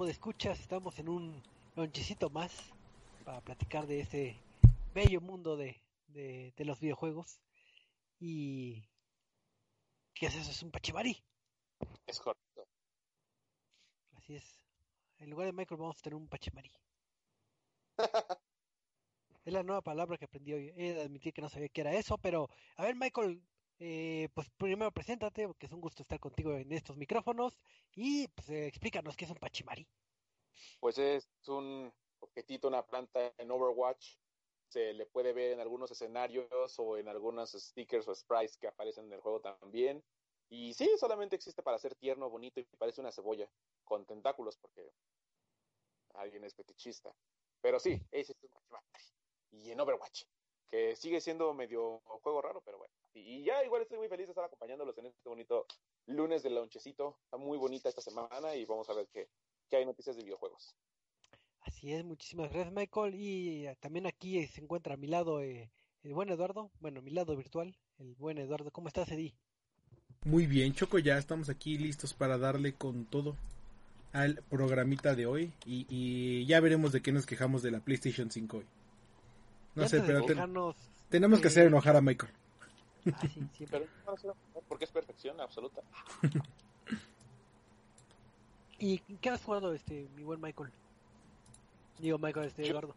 noches, escuchas. Estamos en un lonchecito más para platicar de ese bello mundo de, de, los videojuegos. Y. ¿Qué es eso? Es un pachivari. Es correcto. Así es. En lugar de Michael vamos a tener un pachimari. es la nueva palabra que aprendí hoy. He de admitir que no sabía qué era eso, pero a ver Michael, eh, pues primero preséntate, porque es un gusto estar contigo en estos micrófonos y pues eh, explícanos qué es un pachimari. Pues es un objetito, una planta en Overwatch. Se le puede ver en algunos escenarios o en algunos stickers o sprites que aparecen en el juego también. Y sí, solamente existe para ser tierno, bonito y parece una cebolla con tentáculos porque alguien es fetichista. Pero sí, ese es un pachimari. Y en Overwatch, que sigue siendo medio juego raro, pero bueno. Y, ya igual estoy muy feliz de estar acompañándolos en este bonito lunes del lonchecito. Está muy bonita esta semana y vamos a ver qué, hay noticias de videojuegos. Así es, muchísimas gracias Michael. Y eh, también aquí se encuentra a mi lado eh, el buen Eduardo, bueno, mi lado virtual, el buen Eduardo. ¿Cómo estás, Eddie? Muy bien, Choco, ya estamos aquí listos para darle con todo al programita de hoy y, y ya veremos de qué nos quejamos de la PlayStation 5 hoy. No sé, pero tenemos que hacer enojar a Michael. Ah, sí, sí, pero porque es perfección absoluta. ¿Y qué has jugado, este, mi buen Michael? Digo, Michael, este, Eduardo.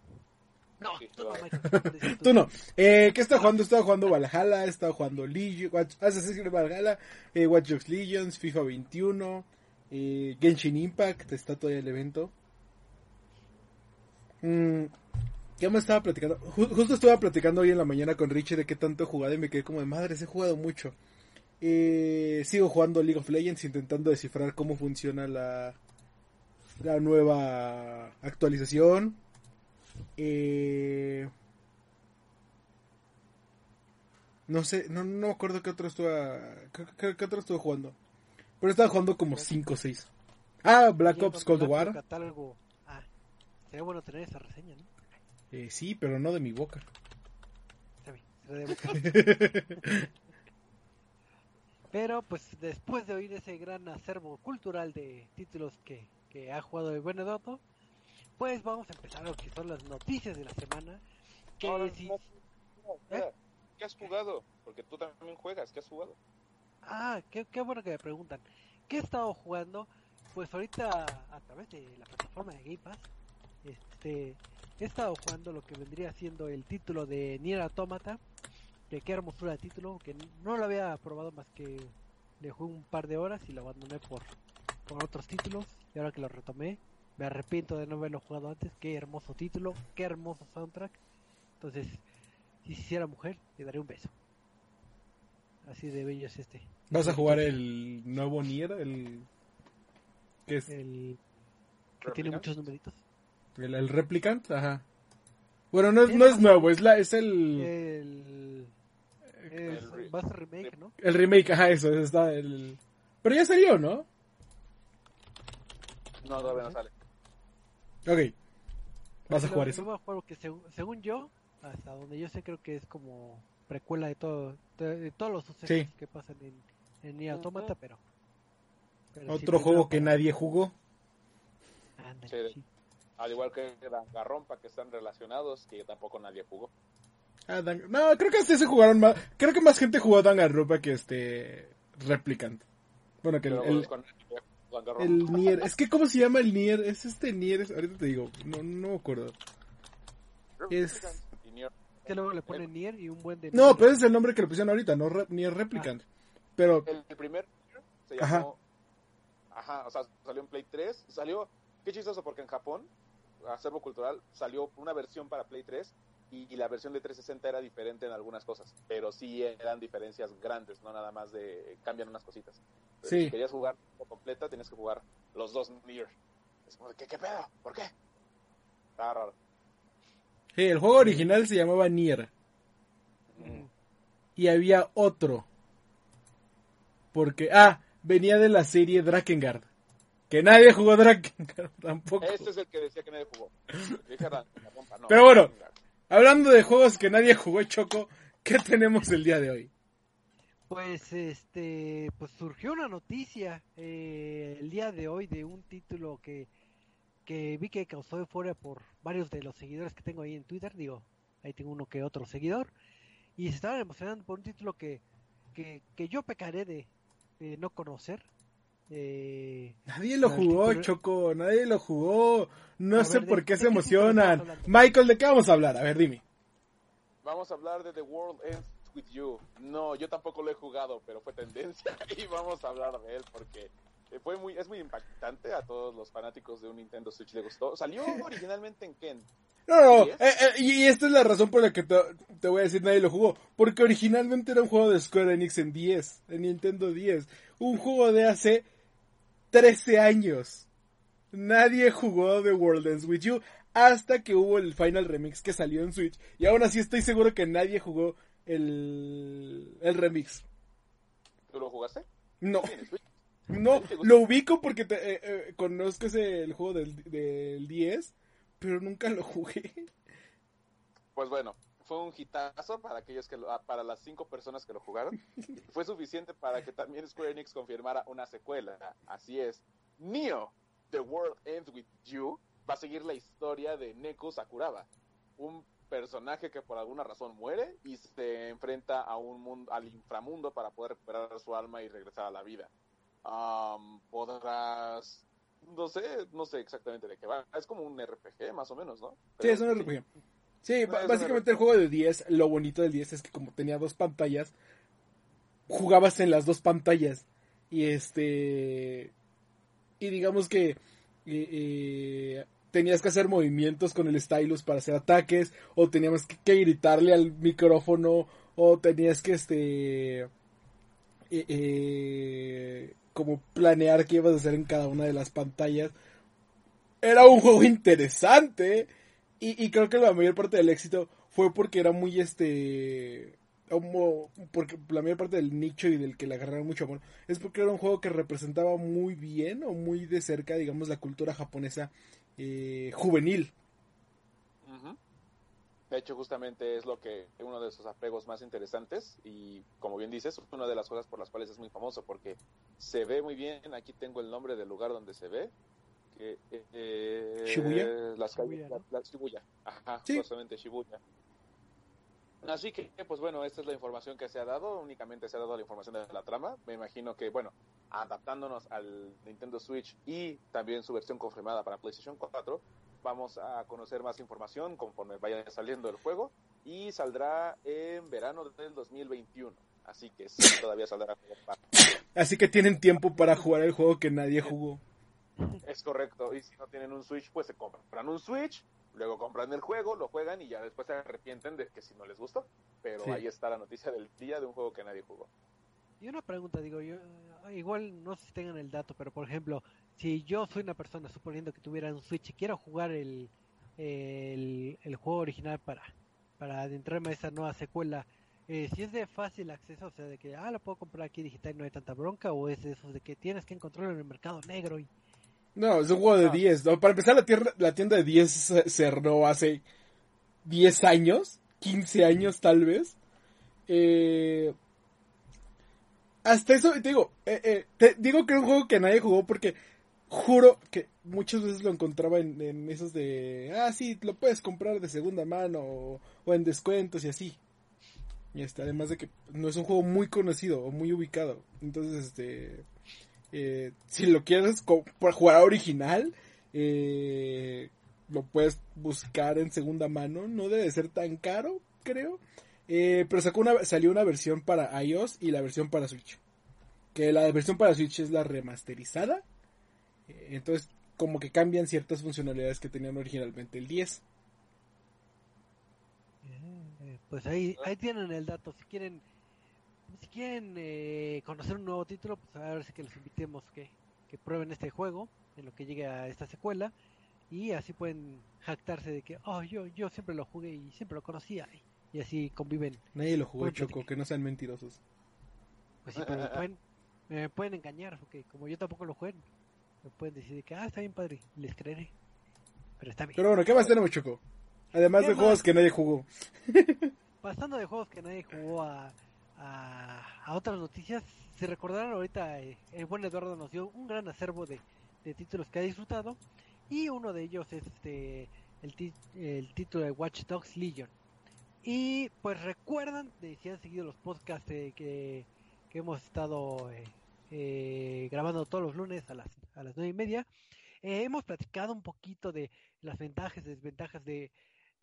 No, tú no, Michael. tú no. Eh, ¿Qué está jugando? Estaba jugando Valhalla, estaba jugando Legion, Assassin's Creed Valhalla, eh, Watch Dogs Legions, FIFA 21, eh, Genshin Impact, está todavía el evento. Mm, ¿Qué me estaba platicando? justo estaba platicando hoy en la mañana con Richie de qué tanto he jugado y me quedé como de madre, he jugado mucho. Eh, sigo jugando League of Legends intentando descifrar cómo funciona la, la nueva actualización. Eh, no sé, no, no me acuerdo qué otro estuve, qué, otro estuve jugando. Pero estaba jugando como 5 o 6. Ah, Black Ops Cold War. Ah, sería bueno tener esa reseña, ¿no? Eh, sí, pero no de mi boca. pero pues después de oír ese gran acervo cultural de títulos que, que ha jugado el buen Edoto, pues vamos a empezar lo que son las noticias de la semana. Que ¿Eh? ¿Qué has jugado? Porque tú también juegas, ¿qué has jugado? Ah, qué, qué bueno que me preguntan. ¿Qué he estado jugando? Pues ahorita a través de la plataforma de Game Pass, este, he estado jugando lo que vendría siendo el título de Nier Automata, que qué hermosura de título, que no lo había probado más que le jugué un par de horas y lo abandoné por, por otros títulos, y ahora que lo retomé, me arrepiento de no haberlo jugado antes, qué hermoso título, qué hermoso soundtrack, entonces, si hiciera mujer, le daré un beso. Así de bello es este. ¿Vas a jugar el nuevo Nier? El... ¿Qué es? El... Que tiene muchos numeritos. El, el Replicant, ajá. Bueno, no es, no es nuevo, es, la, es el... El... Es, remake, ¿no? El remake, ajá, eso, está el... Pero ya salió, ¿no? No, todavía no sale. Ok. ¿Vas a jugar eso? Voy a jugar que según, yo, hasta donde yo sé, creo que es como precuela de todo de, todos los sucesos que pasan en, en Nier Automata, pero... Otro juego que nadie jugó. Ándale, sí. Al igual que Danganronpa, que están relacionados, que tampoco nadie jugó. Ah, no, creo que este se jugaron más. Creo que más gente jugó Danganronpa que este Replicant. Bueno, que el, el, Nier. Es que, ¿cómo se llama el Nier? Es este Nier. ahorita te digo, no, no me acuerdo. Es. Que luego le ponen Nier y un buen de. No, pero ese es el nombre que le pusieron ahorita, no Nier Replicant. Ah. Pero. El, primer se llamó. Ajá. Ajá, o sea, salió en Play 3. Salió. Qué chistoso, porque en Japón acervo cultural salió una versión para Play 3 y, la versión de 360 era diferente en algunas cosas, pero sí eran diferencias grandes, no nada más de cambian unas cositas. Si querías jugar completa, tienes que jugar los dos Nier. Es como, ¿qué, qué pedo? ¿Por qué? Está raro. Sí, el juego original se llamaba Nier. Mm. Y había otro. Porque, ah, venía de la serie Drakengard. Que nadie jugó Drakengard tampoco. Este es el que decía que nadie jugó. Pero bueno, hablando de juegos que nadie jugó, Choco, ¿qué tenemos el día de hoy? Pues este, pues surgió una noticia eh, el día de hoy de un título que, que vi que causó euforia por varios de los seguidores que tengo ahí en Twitter, digo, ahí tengo uno que otro seguidor, y se estaban emocionando por un título que, que, que yo pecaré de, de no conocer. Eh, Nadie lo jugó, Choco, nadie lo jugó. No A sé ver, por ¿de- qué de se emocionan. Michael, ¿de qué vamos a hablar? A ver, dime. Vamos a hablar de The World Ends With You. No, yo tampoco lo he jugado, pero fue tendencia y vamos a hablar de él porque eh, fue muy, es muy impactante. A todos los fanáticos de un Nintendo Switch le gustó. Salió originalmente en Ken. No, no, eh, eh, y esta es la razón por la que te, te voy a decir nadie lo jugó. Porque originalmente era un juego de Square Enix en 10, en Nintendo 10. Un juego de hace 13 años. Nadie jugó The World Ends With You hasta que hubo el Final Remix que salió en Switch. Y aún así estoy seguro que nadie jugó el, el remix. ¿Tú lo jugaste? No, no, lo ubico porque te, eh, eh, conozco ese, el juego del, del 10, pero nunca lo jugué. Pues bueno, fue un hitazo para aquellos que lo- ah, para las cinco personas que lo jugaron. Fue suficiente para que también Square Enix confirmara una secuela. Así es. Neo, The World Ends With You, va a seguir la historia de Neko Sakuraba, un personaje que por alguna razón muere y se enfrenta a un mundo, al inframundo para poder recuperar su alma y regresar a la vida. Am, podrás, no sé, no sé exactamente de qué va. Es como un RPG más o menos, ¿no? Sí, es un RPG. Sí, básicamente el juego de 10, lo bonito del 10 es que como tenía dos pantallas, jugabas en las dos pantallas. Y este... Y digamos que eh, eh, tenías que hacer movimientos con el stylus para hacer ataques, o teníamos que, que gritarle al micrófono, o tenías que este... eh, como planear qué ibas a hacer en cada una de las pantallas. Era un juego interesante. Y, y creo que la mayor parte del éxito fue porque era muy este. Porque la mayor parte del nicho y del que le agarraron mucho amor es porque era un juego que representaba muy bien o muy de cerca, digamos, la cultura japonesa eh, juvenil. De hecho, justamente es lo que uno de sus apegos más interesantes y, como bien dices, una de las cosas por las cuales es muy famoso porque se ve muy bien. Aquí tengo el nombre del lugar donde se ve. Que, eh, Shibuya. Las calles, Shibuya, la- ¿no? la- Shibuya. Ajá, Sí. justamente Shibuya. Así que, pues bueno, esta es la información que se ha dado. Únicamente se ha dado la información de la trama. Me imagino que, bueno, adaptándonos al Nintendo Switch y también su versión confirmada para PlayStation 4, vamos a conocer más información conforme vaya saliendo el juego y saldrá en verano del 2021. Así que sí, todavía saldrá. Así que tienen tiempo para jugar el juego que nadie jugó. Es correcto. Y si no tienen un Switch, pues se compran un Switch, luego compran el juego, lo juegan y ya después se arrepienten de que si no les gustó. Pero Sí. ahí está la noticia del día de un juego que nadie jugó. Y una pregunta, digo, yo eh, igual no sé si tengan el dato, pero por ejemplo, si yo soy una persona, suponiendo que tuviera un Switch y quiero jugar el, el, el juego original para, para adentrarme a esa nueva secuela, eh, si es de fácil acceso, o sea, de que, ah, lo puedo comprar aquí digital y no hay tanta bronca, o es de esos de que tienes que encontrarlo en el mercado negro y... No, es un juego de No. 10. ¿no? Para empezar, la, tierra, la tienda de 10 se- cerró hace 10 años, 15 años tal vez. Eh, hasta eso, te digo, eh, eh, te digo que era un juego que nadie jugó porque juro que muchas veces lo encontraba en, en esos de, ah, sí, lo puedes comprar de segunda mano o, o en descuentos y así. Y este, además de que no es un juego muy conocido o muy ubicado. Entonces, este, eh, si lo quieres jugar original, eh, lo puedes buscar en segunda mano. No debe ser tan caro, creo. Eh, pero sacó una, salió una versión para iOS y la versión para Switch. Que la versión para Switch es la remasterizada. Eh, entonces, como que cambian ciertas funcionalidades que tenían originalmente el 10. Eh, Pues ahí, ahí tienen el dato. Si quieren, si quieren eh, conocer un nuevo título, pues a ver si que los invitemos que, que prueben este juego en lo que llegue a esta secuela y así pueden jactarse de que, oh, yo, yo siempre lo jugué y siempre lo conocía y, y así conviven. Nadie lo jugó, Choco, que no sean mentirosos. Pues sí, pero me pueden, me pueden engañar porque como yo tampoco lo jugué, me pueden decir de que, ah, está bien padre, les creeré. Pero está bien. Pero bueno, ¿qué más tenemos, Choco? Además ¿Qué de juegos que nadie jugó. pasando de juegos que nadie jugó a, a, otras noticias, si recordarán ahorita, eh, el buen Eduardo nos dio un gran acervo de, de títulos que ha disfrutado y uno de ellos es este el, el título de Watch Dogs Legion. Y pues recuerdan, si han seguido los podcasts que, que, hemos estado eh, eh, grabando todos los lunes a las, a las nueve y media, eh, hemos platicado un poquito de las ventajas y desventajas de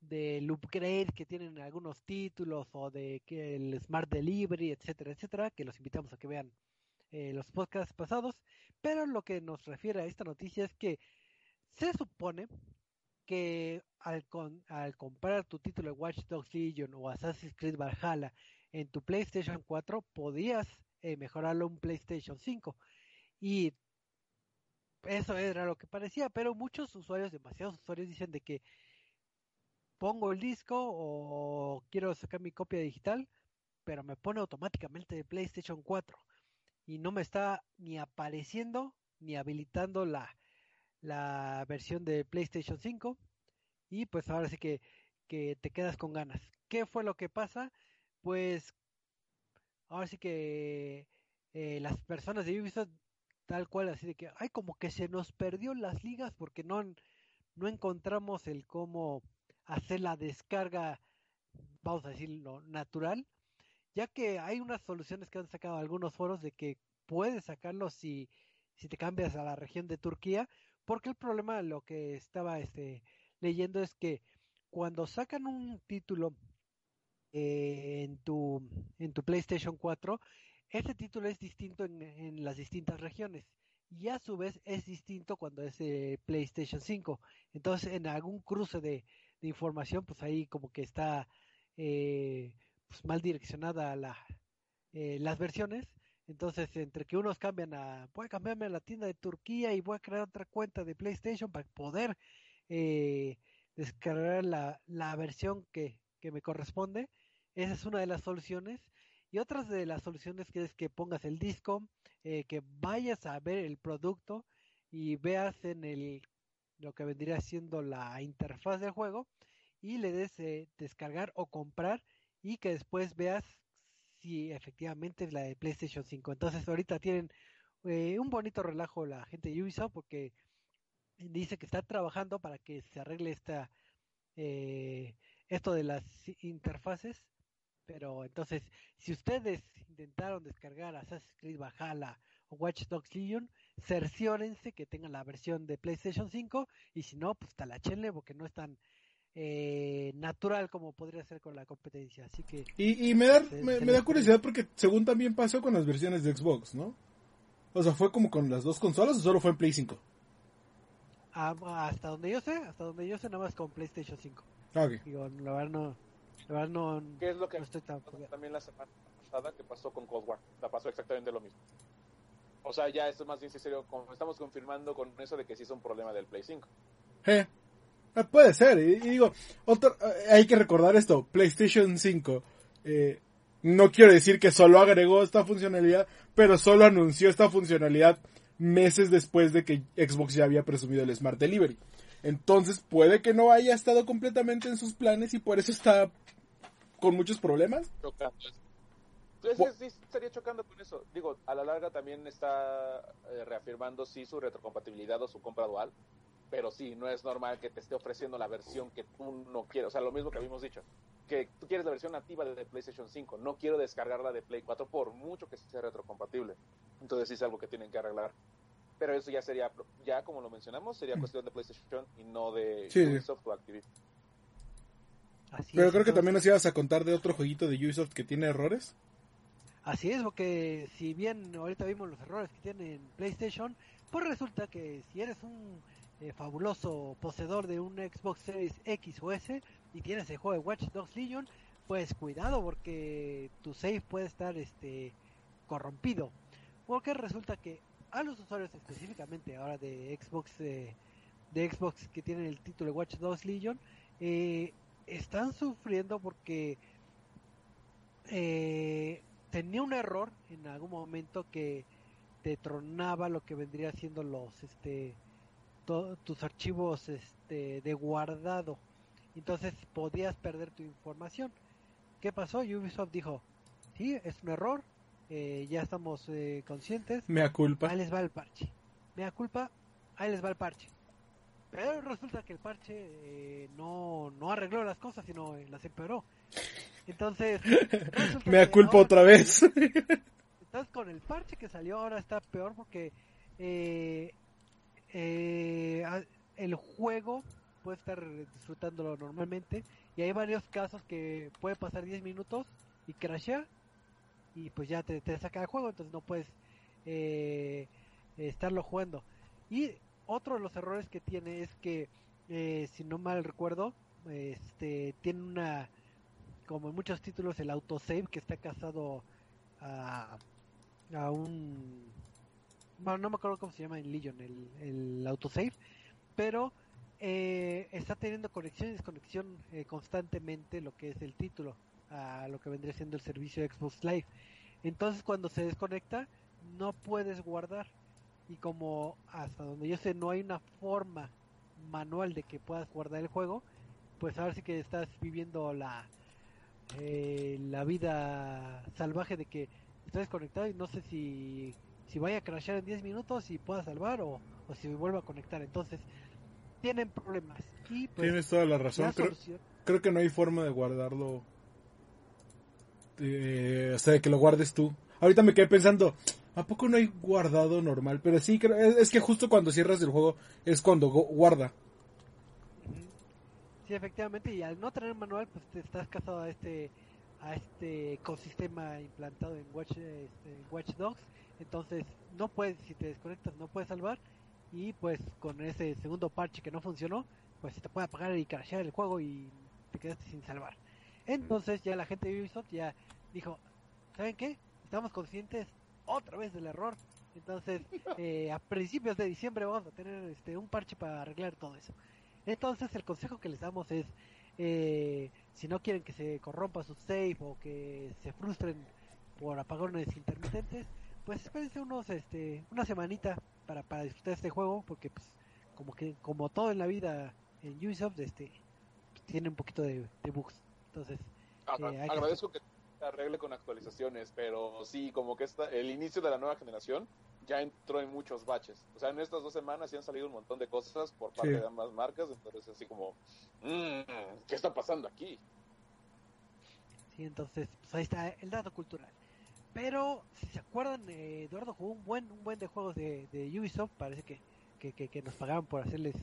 del upgrade que tienen algunos títulos o de que el Smart Delivery, etcétera, etcétera, que los invitamos a que vean los podcasts pasados. Pero lo que nos refiere a esta noticia es que se supone que al, al comprar tu título de Watch Dogs Legion o Assassin's Creed Valhalla en tu PlayStation 4, podías eh, mejorarlo un PlayStation 5. Y eso era lo que parecía, pero muchos usuarios, demasiados usuarios, dicen de que pongo el disco o quiero sacar mi copia digital, pero me pone automáticamente de PlayStation 4 y no me está ni apareciendo ni habilitando la, la versión de PlayStation 5 y pues ahora sí que, que te quedas con ganas. ¿Qué fue lo que pasa? Pues ahora sí que eh, las personas de Ubisoft tal cual así de que ay como que se nos perdió las ligas porque no no encontramos el cómo hacer la descarga vamos a decirlo natural ya que hay unas soluciones que han sacado algunos foros de que puedes sacarlo si si te cambias a la región de Turquía porque el problema, lo que estaba este, leyendo es que cuando sacan un título eh, en, tu, en tu PlayStation 4, ese título es distinto en, las distintas regiones y a su vez es distinto cuando es eh, PlayStation 5. Entonces, en algún cruce de, información, pues ahí como que está eh, pues mal direccionada la, las versiones entonces, entre que unos cambian a, voy a cambiarme a la tienda de Turquía y voy a crear otra cuenta de PlayStation para poder eh, descargar la, la versión que, que, me corresponde. Esa es una de las soluciones. Y otras de las soluciones que es que pongas el disco, eh, que vayas a ver el producto y veas en el lo que vendría siendo la interfaz del juego y le des eh, descargar o comprar y que después veas si efectivamente es la de PlayStation 5. Entonces ahorita tienen eh, un bonito relajo la gente de Ubisoft porque dice que está trabajando para que se arregle esta eh, esto de las interfaces. Pero entonces, si ustedes intentaron descargar Assassin's Creed Valhalla Watch Dogs Legion, cerciórense que tengan la versión de PlayStation 5 y si no, pues talachenle porque no están eh, natural como podría ser con la competencia. Así que y, me da me, da curiosidad porque según también pasó con las versiones de Xbox, ¿no? O sea, fue como con las dos consolas o solo fue en Play 5. Ah, hasta donde yo sé, hasta donde yo sé nada más con PlayStation 5. Ah, Digo, la verdad no, la verdad no. ¿Qué es lo que estoy también la semana pasada que pasó con Cold War? La pasó exactamente lo mismo. O sea, ya esto es más bien serio, como estamos confirmando con eso de que sí es un problema del Play 5. Eh, Ah, puede ser, y, digo, otro, eh, hay que recordar esto, PlayStation 5, eh, no quiero decir que solo agregó esta funcionalidad, pero solo anunció esta funcionalidad meses después de que Xbox ya había presumido el Smart Delivery. Entonces puede que no haya estado completamente en sus planes y por eso está con muchos problemas. Entonces sí estaría chocando con eso. Digo, a la larga también está eh, reafirmando sí su retrocompatibilidad o su compra dual pero sí, no es normal que te esté ofreciendo la versión que tú no quieres. O sea, lo mismo que habíamos dicho, que tú quieres la versión nativa de PlayStation 5, no quiero descargarla de Play 4 por mucho que sea retrocompatible. Entonces sí es algo que tienen que arreglar. Pero eso ya sería, ya como lo mencionamos, sería mm. cuestión de PlayStation y no de Ubisoft o Activision. pero creo que también nos ibas a contar de otro jueguito de Ubisoft que tiene errores. Así es, porque si bien ahorita vimos los errores que tiene en PlayStation, pues resulta que si eres un eh, fabuloso poseedor de un Xbox Series X o S y tienes el juego de Watch Dogs Legion, pues cuidado porque tu save puede estar este corrompido. Porque resulta que a los usuarios específicamente ahora de Xbox eh, de Xbox que tienen el título de Watch Dogs Legion eh, están sufriendo porque tenía un error en algún momento que te tronaba lo que vendría siendo los este tus archivos este, de guardado. Entonces podías perder tu información. ¿Qué pasó? Ubisoft dijo, sí, es un error, eh, ya estamos eh, conscientes. Mea culpa. Ahí les va el parche. Mea culpa, ahí les va el parche. Pero resulta que el parche eh, no, no arregló las cosas, sino las empeoró. Entonces, Mea que culpa otra vez. Entonces con el parche que salió ahora está peor porque eh, eh, el juego puede estar disfrutándolo normalmente y hay varios casos que puede pasar 10 minutos y crashea y pues ya te, te saca el juego entonces no puedes eh, estarlo jugando y otro de los errores que tiene es que eh, si no mal recuerdo este tiene una como en muchos títulos el autosave que está casado a, a un bueno no me acuerdo cómo se llama en Legion el, el autosave pero eh, está teniendo conexión y desconexión eh, constantemente lo que es el título a lo que vendría siendo el servicio Xbox Live. Entonces cuando se desconecta no puedes guardar. Y como hasta donde yo sé no hay una forma manual de que puedas guardar el juego pues ahora sí que estás viviendo la eh, la vida salvaje de que estás desconectado y no sé si si vaya a crashear en 10 minutos y pueda salvar o, o si vuelva a conectar entonces tienen problemas y pues Tienes toda la la razón. Creo, solución creo que no hay forma de guardarlo. Eh, o sea, de que lo guardes tú. Ahorita me quedé pensando, ¿a poco no hay guardado normal? Pero sí, creo, es, es que justo cuando cierras el juego es cuando guarda. Sí, efectivamente, y al no tener manual, pues te estás casado a este a este ecosistema implantado en Watch, este, Watch Dogs, entonces no puedes, si te desconectas, no puedes salvar, y pues con ese segundo parche que no funcionó, pues se te puede apagar y crashear el juego y te quedaste sin salvar. Entonces ya la gente de Ubisoft ya dijo, ¿saben qué? Estamos conscientes otra vez del error, entonces eh, a principios de diciembre vamos a tener este un parche para arreglar todo eso. Entonces el consejo que les damos es, eh, si no quieren que se corrompa su save o que se frustren por apagones intermitentes, pues espérense unos, este, una semanita para, para disfrutar este juego, porque pues como que como todo en la vida en Ubisoft, este, pues, tiene un poquito de, de bugs. Entonces, Agra- Eh, hay que agradezco que se arregle con actualizaciones, pero sí, como que esta, el inicio de la nueva generación ya entró en muchos baches. O sea, en estas dos semanas sí han salido un montón de cosas por parte Sí. de ambas marcas, entonces así como, "Mm, ¿qué está pasando aquí? Sí, entonces, pues ahí está el dato cultural. Pero, si se acuerdan, eh, Eduardo jugó un buen, un buen de juegos de, de Ubisoft, parece que, que, que, que nos pagaban por hacerles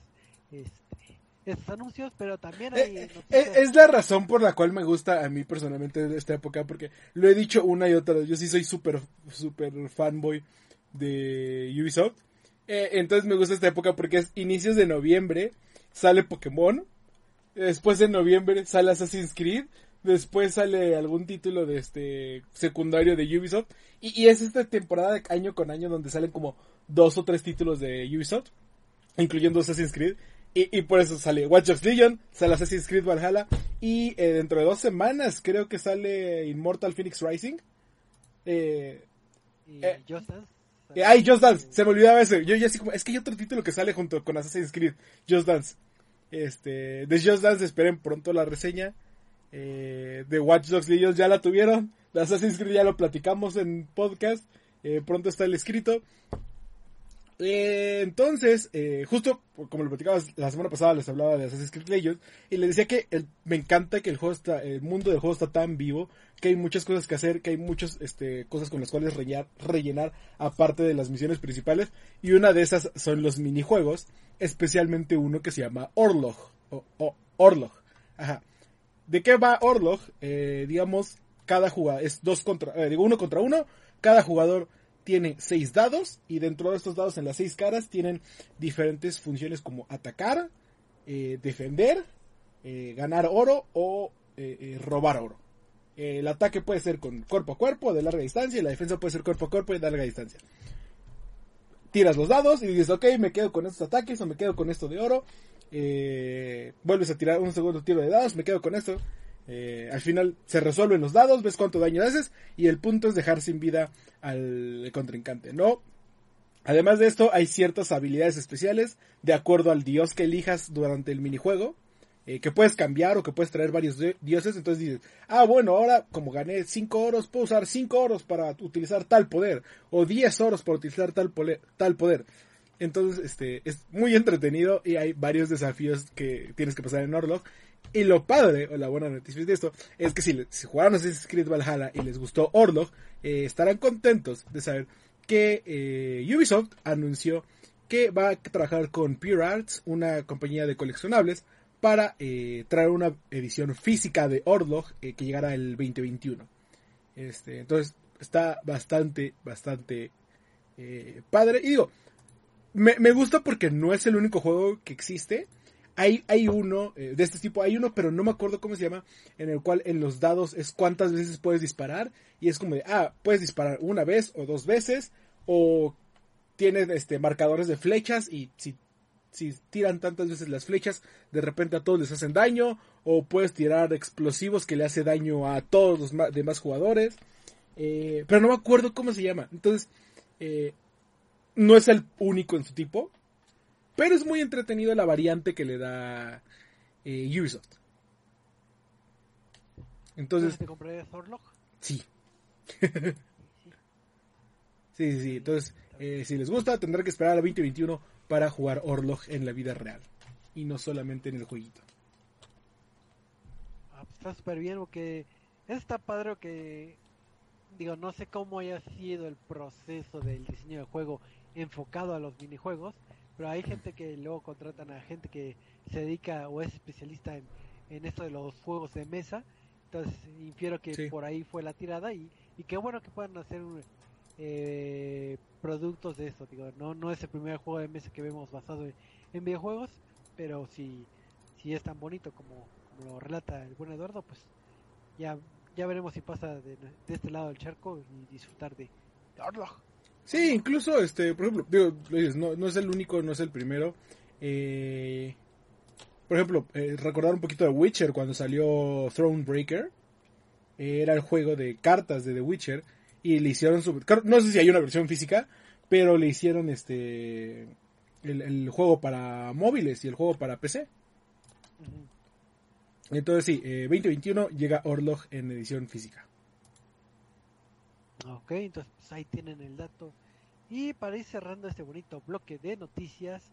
este, estos anuncios, pero también hay Eh, eh, noticias- es la razón por la cual me gusta a mí personalmente de esta época, porque lo he dicho una y otra vez, yo sí soy súper, súper fanboy de Ubisoft. Eh, entonces me gusta esta época porque es inicios de noviembre, sale Pokémon, después de noviembre sale Assassin's Creed, después sale algún título de este secundario de Ubisoft, y, y es esta temporada de año con año donde salen como dos o tres títulos de Ubisoft, incluyendo Assassin's Creed, y, y por eso sale Watch Dogs Legion, sale Assassin's Creed Valhalla, y eh, dentro de dos semanas creo que sale Immortal Phoenix Rising. Eh, y eh, Just Dance. Eh, ay, Just Dance, se me olvidaba ese. Yo ya así como, es que hay otro título que sale junto con Assassin's Creed, Just Dance. Este, de Just Dance esperen pronto la reseña. Eh, de Watch Dogs Legion ya la tuvieron. De Assassin's Creed ya lo platicamos en podcast. Eh, pronto está el escrito. Eh, entonces, eh, justo como lo platicabas la semana pasada, les hablaba de Assassin's Creed Legends y les decía que me encanta que el juego está, el mundo del juego está tan vivo, que hay muchas cosas que hacer, que hay muchas este, cosas con las cuales rellenar, rellenar aparte de las misiones principales y una de esas son los minijuegos, especialmente uno que se llama Orlog o, Orlog. Ajá. ¿De qué va Orlog? Eh, digamos, cada jugador es dos contra, eh, digo uno contra uno, cada jugador tiene seis dados y dentro de estos dados en las seis caras tienen diferentes funciones como atacar, eh, defender, eh, ganar oro o eh, robar oro. El ataque puede ser con cuerpo a cuerpo de larga distancia y la defensa puede ser cuerpo a cuerpo de larga distancia. Tiras los dados y dices, ok, me quedo con estos ataques o me quedo con esto de oro. Vuelves a tirar un segundo tiro de dados, me quedo con esto. Eh, al final se resuelven los dados, ves cuánto daño haces y el punto es dejar sin vida al contrincante, ¿no? Además de esto, hay ciertas habilidades especiales de acuerdo al dios que elijas durante el minijuego. eh, que puedes cambiar o que puedes traer varios dioses, entonces dices, ah, bueno, ahora como gané 5 oros, puedo usar 5 oros para utilizar tal poder, o 10 oros para utilizar tal, tal poder. Entonces, este, es muy entretenido y hay varios desafíos que tienes que pasar en Orlog. Y lo padre, o la buena noticia de esto, es que si, si jugaron Assassin's Creed Valhalla y les gustó Orlog, eh, estarán contentos de saber que eh, Ubisoft anunció que va a trabajar con Pure Arts, una compañía de coleccionables, para eh, traer una edición física de Orlog que llegará el 2021. Este, entonces está bastante, bastante padre. Y digo, me, me, gusta porque no es el único juego que existe. Hay, hay uno eh, de este tipo, hay uno, pero no me acuerdo cómo se llama, en el cual en los dados es cuántas veces puedes disparar. Y es como de, ah, puedes disparar una vez o dos veces. O tienes este, marcadores de flechas y si, tiran tantas veces las flechas, de repente a todos les hacen daño. O puedes tirar explosivos que le hace daño a todos los demás jugadores. Eh, pero no me acuerdo cómo se llama. Entonces, eh, no es el único en su tipo, pero es muy entretenido la variante que le da eh, Ubisoft. Entonces. ¿Te compré Thorlog? Sí. sí, sí, sí. Entonces, eh, si les gusta, tendrán que esperar a 2021 para jugar Orlog en la vida real. Y no solamente en el jueguito. Ah, pues está súper bien porque está padre que digo, no sé cómo haya sido el proceso del diseño del juego enfocado a los minijuegos, pero hay gente que luego contratan a gente que se dedica o es especialista en, en esto de los juegos de mesa, entonces infiero que por ahí fue la tirada y, y qué bueno que puedan hacer eh, productos de eso, digo, no, no es el primer juego de mesa que vemos basado en, videojuegos, pero si, si es tan bonito como, lo relata el buen Eduardo, pues ya ya veremos si pasa de, este lado del charco y disfrutar de, de Sí, incluso, este, por ejemplo, digo, no, no es el único, no es el primero. Eh, por ejemplo, eh, recordar un poquito de Witcher cuando salió Thronebreaker. Eh, era el juego de cartas de The Witcher. Y le hicieron su... No sé si hay una versión física, pero le hicieron este... El, juego para móviles y el juego para PC. Entonces sí, 2021 llega Orlog en edición física. Ok, entonces pues, ahí tienen el dato. Y para ir cerrando este bonito bloque de noticias,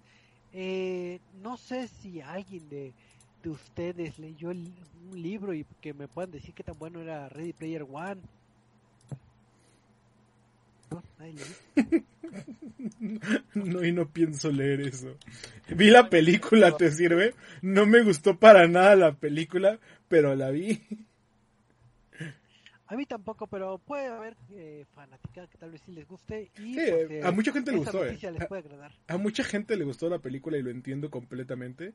eh, no sé si alguien de, de ustedes leyó un libro y que me puedan decir qué tan bueno era Ready Player One. No, y no pienso leer eso. Vi la película, ¿te sirve? No me gustó para nada la película, pero la vi. A mí tampoco, pero puede haber eh, fanática que tal vez sí les guste. Y sí, a mucha gente le gustó. Eh. A, mucha gente le gustó la película y lo entiendo completamente.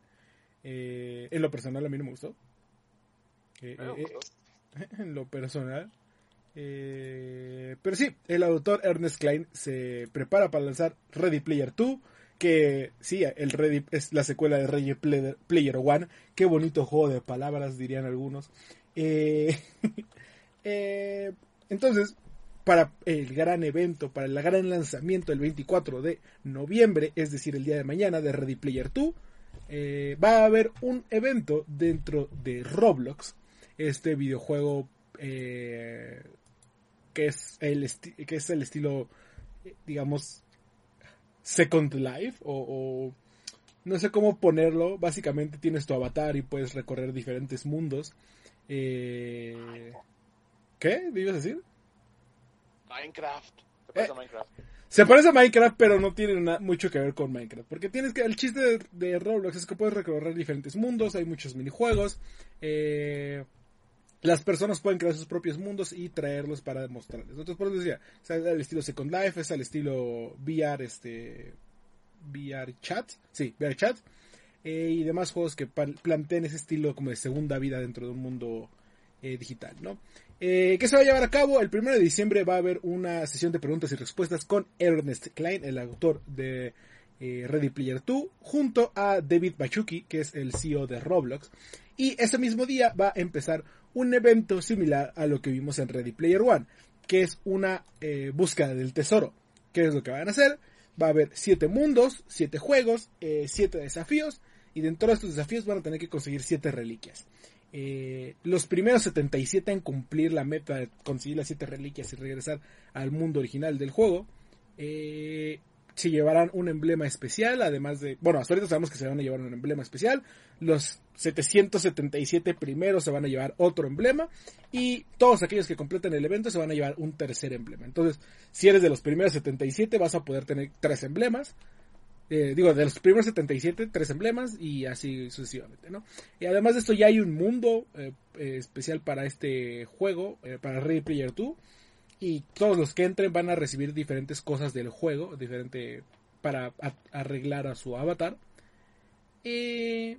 Eh, en lo personal a mí no me gustó. Eh, en lo personal. pero sí, el autor Ernest Klein se prepara para lanzar Ready Player 2. Que sí, el Ready es la secuela de Ready Player, Player One. Qué bonito juego de palabras, dirían algunos. Eh, Eh, entonces, para el gran evento, para el gran lanzamiento el 24 de noviembre, es decir, el día de mañana de Ready Player 2, eh, va a haber un evento dentro de Roblox, este videojuego eh, que, es el que es el estilo, digamos, Second Life o, no sé cómo ponerlo, básicamente tienes tu avatar y puedes recorrer diferentes mundos. Eh, ¿Qué? ¿Me ibas a decir? Minecraft. Se parece a eh, Minecraft. Se parece a Minecraft, pero no tiene mucho que ver con Minecraft. Porque tienes que. El chiste de, Roblox es que puedes recorrer diferentes mundos, hay muchos minijuegos. Eh, las personas pueden crear sus propios mundos y traerlos para demostrarles. Entonces, por eso decía, es el estilo Second Life, es el estilo VR, este. VR Chat. Sí, VR Chat. Eh, y demás juegos que plantean ese estilo como de segunda vida dentro de un mundo digital, ¿no? Eh, ¿Qué se va a llevar a cabo? El 1 de diciembre va a haber una sesión de preguntas y respuestas con Ernest Klein, el autor de eh, Ready Player 2, junto a David Bachuki, que es el CEO de Roblox. Y ese mismo día va a empezar un evento similar a lo que vimos en Ready Player 1, que es una eh, búsqueda del tesoro. ¿Qué es lo que van a hacer? Va a haber 7 mundos, 7 juegos, 7 desafíos y dentro de estos desafíos van a tener que conseguir 7 reliquias. Eh, los primeros 77 en cumplir la meta de conseguir las 7 reliquias y regresar al mundo original del juego, eh, se llevarán un emblema especial, además de, bueno, hasta ahorita sabemos que se van a llevar un emblema especial, los 777 primeros se van a llevar otro emblema y todos aquellos que completen el evento se van a llevar un tercer emblema. Entonces, si eres de los primeros 77 vas a poder tener tres emblemas, eh, digo, de los primeros 77, tres emblemas y así sucesivamente, ¿no? Y además de esto ya hay un mundo eh, eh, especial para este juego, para Ready Player 2 y todos los que entren van a recibir diferentes cosas del juego, diferente para arreglar a su avatar. y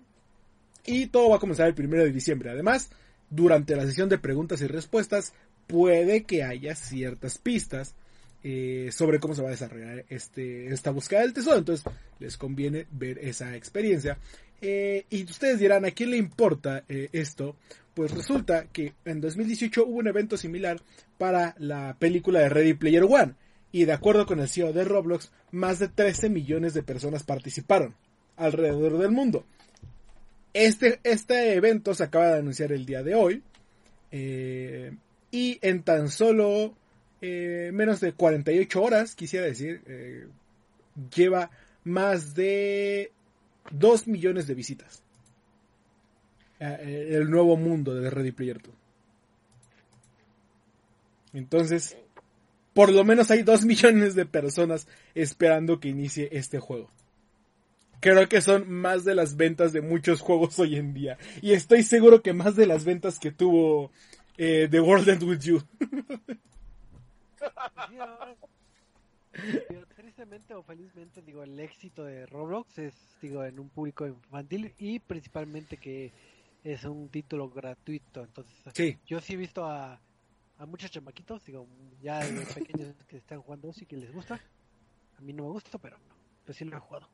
todo va a comenzar el primero de diciembre. Además, durante la sesión de preguntas y respuestas puede que haya ciertas pistas eh, sobre cómo se va a desarrollar este, esta búsqueda del tesoro. Entonces les conviene ver esa experiencia. Eh, y ustedes dirán, ¿a quién le importa eh, esto? Pues resulta que en 2018 hubo un evento similar para la película de Ready Player One. Y de acuerdo con el CEO de Roblox, más de 13 millones de personas participaron alrededor del mundo. Este, este evento se acaba de anunciar el día de hoy. y en tan solo eh, menos de 48 horas, quisiera decir, eh, lleva más de 2 millones de visitas. Eh, el nuevo mundo de Ready Player 2. Entonces, por lo menos hay 2 millones de personas esperando que inicie este juego. Creo que son más de las ventas de muchos juegos hoy en día. Y estoy seguro que más de las ventas que tuvo The World End With You. Pero tristemente o felizmente, digo, el éxito de Roblox es, digo, en un público infantil y principalmente que es un título gratuito. Entonces, yo sí he visto a, a muchos chamaquitos, digo, ya los pequeños que están jugando, sí que les gusta. A mí no me gusta, pero pues sí lo he jugado.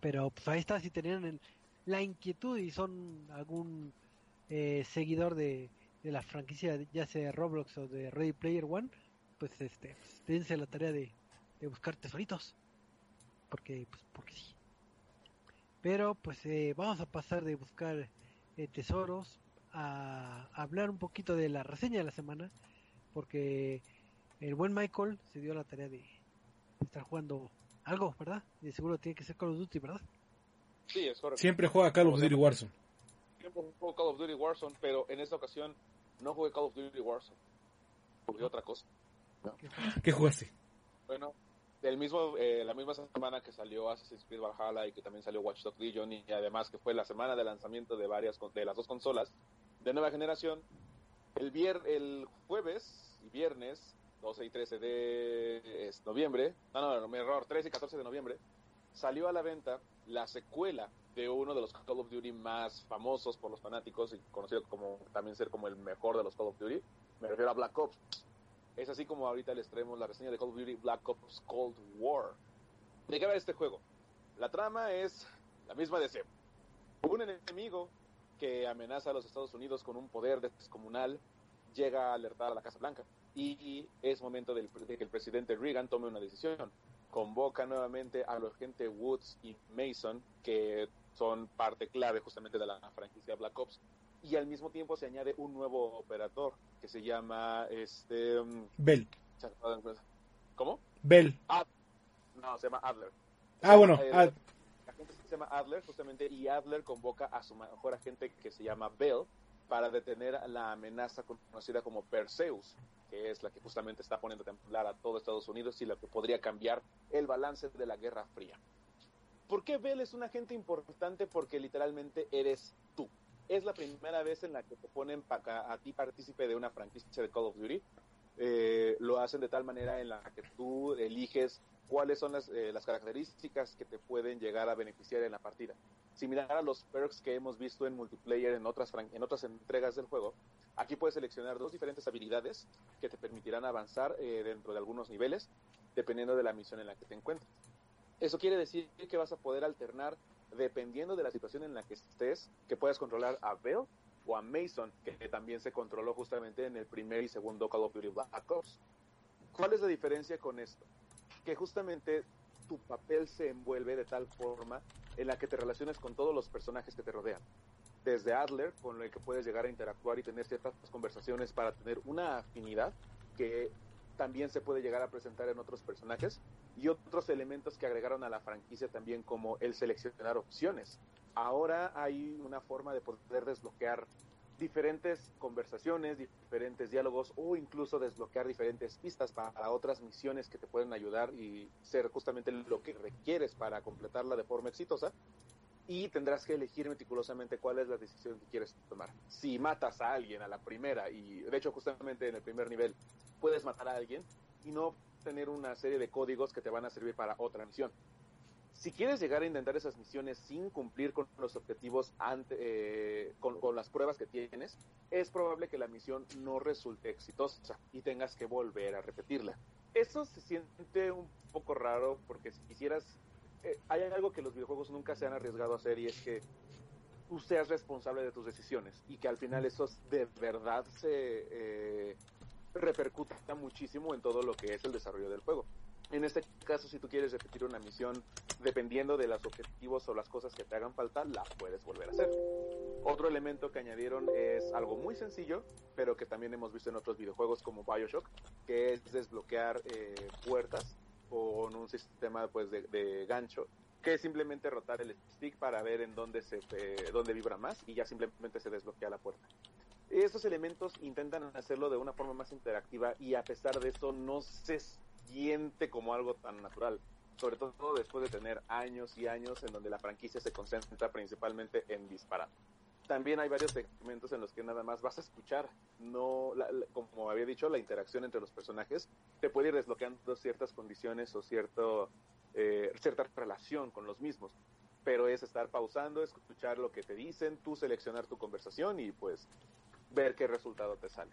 Pero pues ahí está, si tenían la inquietud y son algún eh, seguidor de, de la franquicia, ya sea Roblox o de Ready Player One, pues este, pues, dense la tarea de, de buscar tesoritos. Porque, pues, porque sí. Pero, pues, eh, vamos a pasar de buscar eh, tesoros a, hablar un poquito de la reseña de la semana. Porque el buen Michael se dio la tarea de estar jugando algo, ¿verdad? Y seguro tiene que ser Call of Duty, ¿verdad? Sí, es correcto. Siempre juega Call of Duty Warzone. Siempre juega Call of Duty Warzone, pero en esta ocasión no jugué Call of Duty Warzone. Jugué otra cosa. ¿Qué jugaste? Bueno, del mismo, eh, la misma semana que salió Assassin's Creed Valhalla y que también salió Watch Dogs Legion y además que fue la semana de lanzamiento de varias de las dos consolas de nueva generación, el, vier, el jueves y viernes 12 y 13 de noviembre, no, no, no, mi error, 13 y 14 de noviembre, salió a la venta la secuela de uno de los Call of Duty más famosos por los fanáticos y conocido como también ser como el mejor de los Call of Duty. Me refiero a Black Ops. Es así como ahorita les traemos la reseña de Call of Duty Black Ops Cold War. ¿De qué va este juego? La trama es la misma de siempre. Un enemigo que amenaza a los Estados Unidos con un poder descomunal llega a alertar a la Casa Blanca y es momento de que el presidente Reagan tome una decisión. Convoca nuevamente a los agentes Woods y Mason, que son parte clave justamente de la franquicia Black Ops. Y al mismo tiempo se añade un nuevo operador que se llama este um, Bell. ¿Cómo? Bell. no, se llama Adler. Ah, bueno. La gente se llama Adler justamente y Adler convoca a su mejor agente que se llama Bell para detener la amenaza conocida como Perseus, que es la que justamente está poniendo a temblar a todo Estados Unidos y la que podría cambiar el balance de la Guerra Fría. ¿Por qué Bell es un agente importante? Porque literalmente eres tú. Es la primera vez en la que te ponen a, ti partícipe de una franquicia de Call of Duty. Eh, lo hacen de tal manera en la que tú eliges cuáles son las, eh, las, características que te pueden llegar a beneficiar en la partida. Similar a los perks que hemos visto en multiplayer en otras, en otras entregas del juego, aquí puedes seleccionar dos diferentes habilidades que te permitirán avanzar eh, dentro de algunos niveles, dependiendo de la misión en la que te encuentres. Eso quiere decir que vas a poder alternar dependiendo de la situación en la que estés, que puedas controlar a Bell o a Mason, que también se controló justamente en el primer y segundo Call of Duty Black Ops. ¿Cuál es la diferencia con esto? Que justamente tu papel se envuelve de tal forma en la que te relaciones con todos los personajes que te rodean. Desde Adler, con el que puedes llegar a interactuar y tener ciertas conversaciones para tener una afinidad que también se puede llegar a presentar en otros personajes y otros elementos que agregaron a la franquicia también como el seleccionar opciones. Ahora hay una forma de poder desbloquear diferentes conversaciones, diferentes diálogos o incluso desbloquear diferentes pistas para otras misiones que te pueden ayudar y ser justamente lo que requieres para completarla de forma exitosa. Y tendrás que elegir meticulosamente cuál es la decisión que quieres tomar. Si matas a alguien a la primera, y de hecho justamente en el primer nivel puedes matar a alguien y no tener una serie de códigos que te van a servir para otra misión si quieres llegar a intentar esas misiones sin cumplir con los objetivos, ante, eh, con, las pruebas que tienes, es probable que la misión no resulte exitosa y tengas que volver a repetirla. Eso se siente un poco raro porque si quisieras, eh, hay algo que los videojuegos nunca se han arriesgado a hacer y es que tú seas responsable de tus decisiones y que al final eso de verdad se eh, repercuta muchísimo en todo lo que es el desarrollo del juego. En este caso, si tú quieres repetir una misión, dependiendo de los objetivos o las cosas que te hagan falta, la puedes volver a hacer. Otro elemento que añadieron es algo muy sencillo, pero que también hemos visto en otros videojuegos como Bioshock, que es desbloquear eh, puertas con un sistema pues de, gancho, que es simplemente rotar el stick para ver en dónde se eh, dónde vibra más y ya simplemente se desbloquea la puerta. Estos elementos intentan hacerlo de una forma más interactiva y a pesar de eso no se siente como algo tan natural. Sobre todo después de tener años y años en donde la franquicia se concentra principalmente en disparar. También hay varios segmentos en los que nada más vas a escuchar, no, como había dicho, la interacción entre los personajes te puede ir desbloqueando ciertas condiciones o cierto, eh, cierta relación con los mismos pero es estar pausando, escuchar lo que te dicen, tú seleccionar tu conversación y pues ver qué resultado te sale.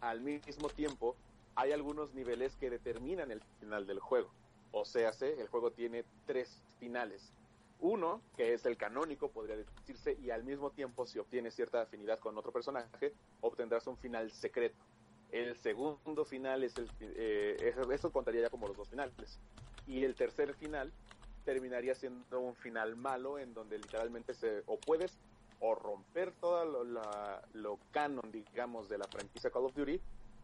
Al mismo tiempo, hay algunos niveles que determinan el final del juego. O sea, el juego tiene tres finales. Uno, que es el canónico, podría decirse, y al mismo tiempo, si obtienes cierta afinidad con otro personaje, obtendrás un final secreto. El segundo final es el. Eh, eso, contaría ya como los dos finales. Y el tercer final terminaría siendo un final malo, en donde literalmente se. O puedes o romper todo lo, canon, digamos, de la franquicia Call of Duty,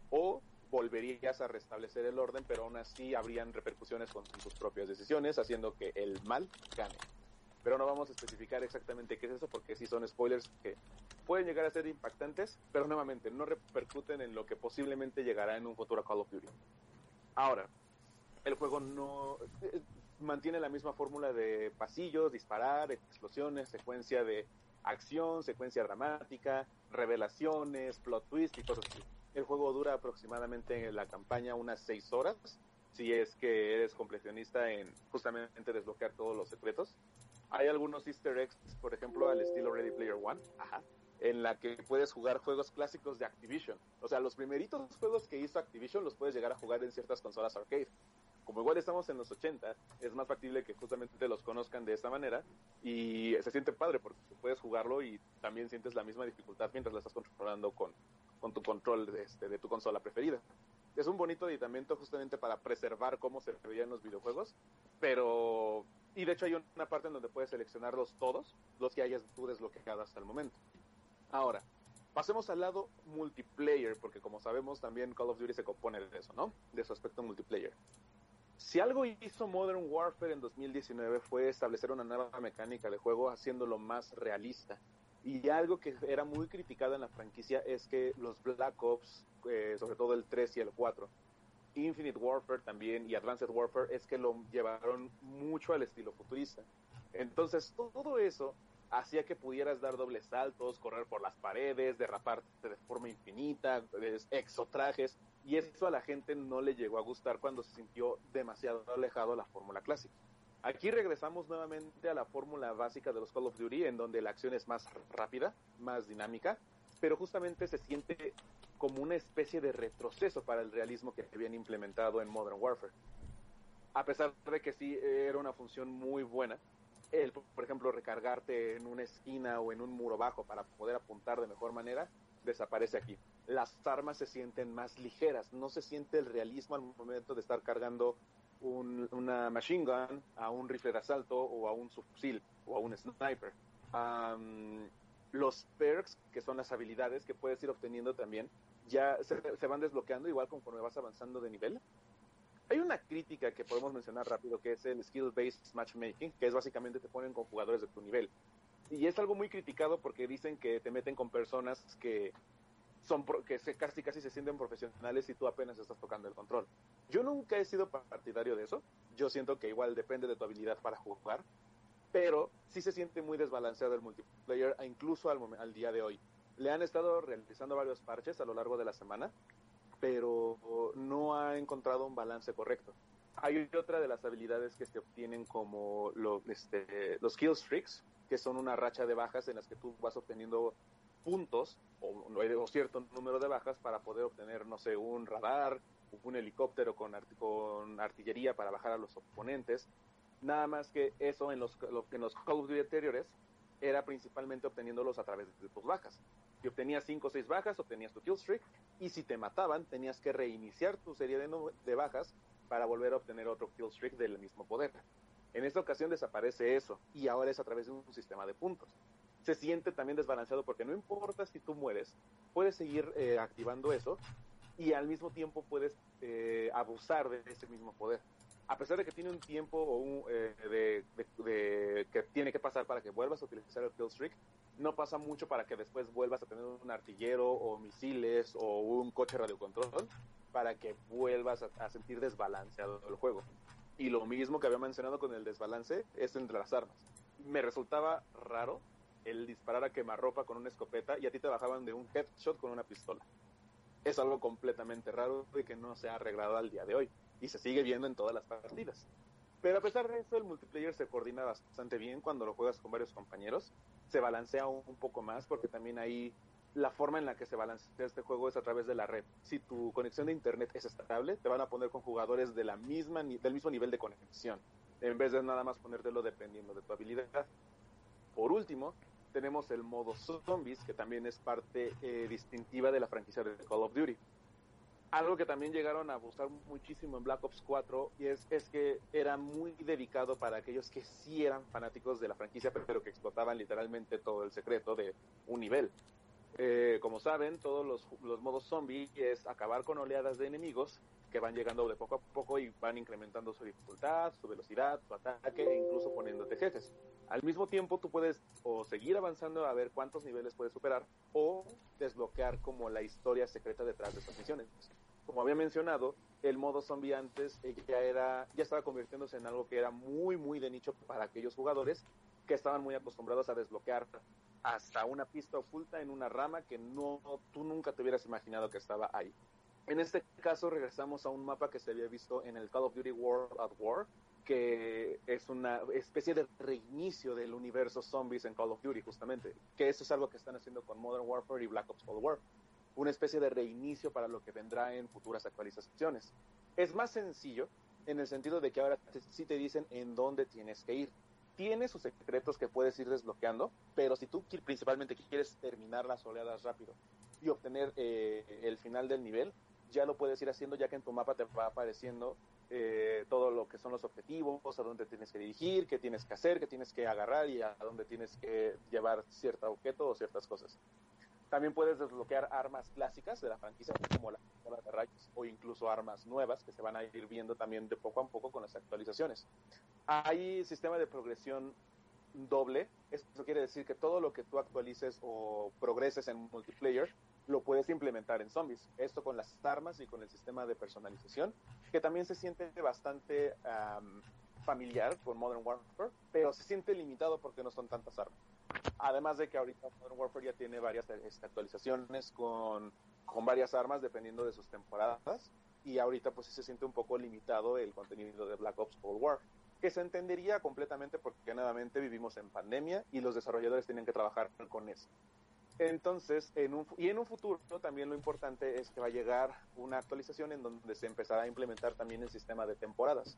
o volverías a restablecer el orden, pero aún así habrían repercusiones con tus propias decisiones, haciendo que el mal gane. Pero no vamos a especificar exactamente qué es eso, porque sí son spoilers que pueden llegar a ser impactantes, pero nuevamente no repercuten en lo que posiblemente llegará en un futuro Call of Duty. Ahora, el juego no eh, mantiene la misma fórmula de pasillos, disparar, explosiones, secuencia de acción, secuencia dramática, revelaciones, plot twist y cosas así. El juego dura aproximadamente en la campaña unas 6 horas, si es que eres completionista en justamente desbloquear todos los secretos. Hay algunos easter eggs, por ejemplo, al estilo Ready Player One, en la que puedes jugar juegos clásicos de Activision. O sea, los primeritos juegos que hizo Activision los puedes llegar a jugar en ciertas consolas arcade como igual estamos en los 80, es más factible que justamente te los conozcan de esta manera y se siente padre porque puedes jugarlo y también sientes la misma dificultad mientras la estás controlando con, con tu control de, este, de tu consola preferida. Es un bonito aditamento justamente para preservar cómo se veían los videojuegos, pero... Y de hecho hay una parte en donde puedes seleccionarlos todos, los que hayas tú desbloqueado hasta el momento. Ahora, pasemos al lado multiplayer, porque como sabemos también Call of Duty se compone de eso, ¿no? De su aspecto multiplayer. Si algo hizo Modern Warfare en 2019 fue establecer una nueva mecánica de juego haciéndolo más realista. Y algo que era muy criticado en la franquicia es que los Black Ops, eh, sobre todo el 3 y el 4, Infinite Warfare también y Advanced Warfare, es que lo llevaron mucho al estilo futurista. Entonces, todo eso hacía que pudieras dar dobles saltos, correr por las paredes, derraparte de forma infinita, exotrajes, y eso a la gente no le llegó a gustar cuando se sintió demasiado alejado de la fórmula clásica. Aquí regresamos nuevamente a la fórmula básica de los Call of Duty, en donde la acción es más rápida, más dinámica, pero justamente se siente como una especie de retroceso para el realismo que habían implementado en Modern Warfare. A pesar de que sí era una función muy buena, el, por ejemplo, recargarte en una esquina o en un muro bajo para poder apuntar de mejor manera, desaparece aquí. Las armas se sienten más ligeras, no se siente el realismo al momento de estar cargando una machine gun, a un rifle de asalto o a un subfusil o a un sniper. los perks, que son las habilidades que puedes ir obteniendo también, ya se, se, van desbloqueando igual conforme vas avanzando de nivel. Hay una crítica que podemos mencionar rápido, que es el skill-based matchmaking, que es básicamente te ponen con jugadores de tu nivel. Y es algo muy criticado porque dicen que te meten con personas que son que casi casi se sienten profesionales y tú apenas estás tocando el control. Yo nunca he sido partidario de eso. Yo siento que igual depende de tu habilidad para jugar, pero sí se siente muy desbalanceado el multiplayer incluso al, al día de hoy. Le han estado realizando varios parches a lo largo de la semana, pero no ha encontrado un balance correcto. Hay otra de las habilidades que se obtienen como lo, este, los kill streaks, que son una racha de bajas en las que tú vas obteniendo puntos o, cierto número de bajas para poder obtener, no sé, un radar, un helicóptero con, con artillería para bajar a los oponentes. Nada más que eso en los, en los Call of Duty anteriores era principalmente obteniéndolos a través de tus bajas. Si obtenías 5 o 6 bajas, obtenías tu kill streak, y si te mataban, tenías que reiniciar tu serie de, de bajas para volver a obtener otro kill streak del mismo poder. En esta ocasión desaparece eso, y ahora es a través de un sistema de puntos se siente también desbalanceado porque no importa si tú mueres, puedes seguir eh, activando eso y al mismo tiempo puedes eh, abusar de ese mismo poder. A pesar de que tiene un tiempo eh, de, que tiene que pasar para que vuelvas a utilizar el kill streak, no pasa mucho para que después vuelvas a tener un artillero o misiles o un coche radiocontrol para que vuelvas a sentir desbalanceado el juego. Y lo mismo que había mencionado con el desbalance es entre las armas. Me resultaba raro el disparar a quemarropa con una escopeta y a ti te bajaban de un headshot con una pistola. Es algo completamente raro y que no se ha arreglado al día de hoy y se sigue viendo en todas las partidas. Pero a pesar de eso, el multiplayer se coordina bastante bien cuando lo juegas con varios compañeros. Se balancea un, poco más porque también ahí la forma en la que se balancea este juego es a través de la red. Si tu conexión de internet es estable, te van a poner con jugadores de la misma, del mismo nivel de conexión, en vez de nada más ponértelo dependiendo de tu habilidad. Por último, tenemos el modo zombies, que también es parte eh, distintiva de la franquicia de Call of Duty. Algo que también llegaron a abusar muchísimo en Black Ops 4 y es, es que era muy dedicado para aquellos que sí eran fanáticos de la franquicia, pero que explotaban literalmente todo el secreto de un nivel. Eh, como saben, todos los, los modos zombie es acabar con oleadas de enemigos que van llegando de poco a poco y van incrementando su dificultad, su velocidad, su ataque e incluso poniéndote jefes. Al mismo tiempo tú puedes o seguir avanzando a ver cuántos niveles puedes superar o desbloquear como la historia secreta detrás de estas misiones. Como había mencionado, el modo zombie antes eh, ya era ya estaba convirtiéndose en algo que era muy muy de nicho para aquellos jugadores que estaban muy acostumbrados a desbloquear hasta una pista oculta en una rama que no tú nunca te hubieras imaginado que estaba ahí. En este caso regresamos a un mapa que se había visto en el Call of Duty World at War, que es una especie de reinicio del universo zombies en Call of Duty, justamente. Que eso es algo que están haciendo con Modern Warfare y Black Ops Cold War. Una especie de reinicio para lo que vendrá en futuras actualizaciones. Es más sencillo en el sentido de que ahora sí te dicen en dónde tienes que ir. Tiene sus secretos que puedes ir desbloqueando, pero si tú principalmente quieres terminar las oleadas rápido y obtener eh, el final del nivel, ya lo puedes ir haciendo ya que en tu mapa te va apareciendo eh, todo lo que son los objetivos, a dónde tienes que dirigir, qué tienes que hacer, qué tienes que agarrar y a dónde tienes que llevar cierto objeto o ciertas cosas. También puedes desbloquear armas clásicas de la franquicia como la de rayos o incluso armas nuevas que se van a ir viendo también de poco a poco con las actualizaciones. Hay sistema de progresión doble, eso quiere decir que todo lo que tú actualices o progreses en multiplayer lo puedes implementar en zombies. Esto con las armas y con el sistema de personalización, que también se siente bastante familiar con Modern Warfare, pero se siente limitado porque no son tantas armas. Además de que ahorita Modern Warfare ya tiene varias este, actualizaciones con, con varias armas dependiendo de sus temporadas, y ahorita pues sí se siente un poco limitado el contenido de Black Ops Cold War que se entendería completamente porque nuevamente vivimos en pandemia y los desarrolladores tienen que trabajar con eso. Entonces, en un, y en un futuro también lo importante es que va a llegar una actualización en donde se empezará a implementar también el sistema de temporadas.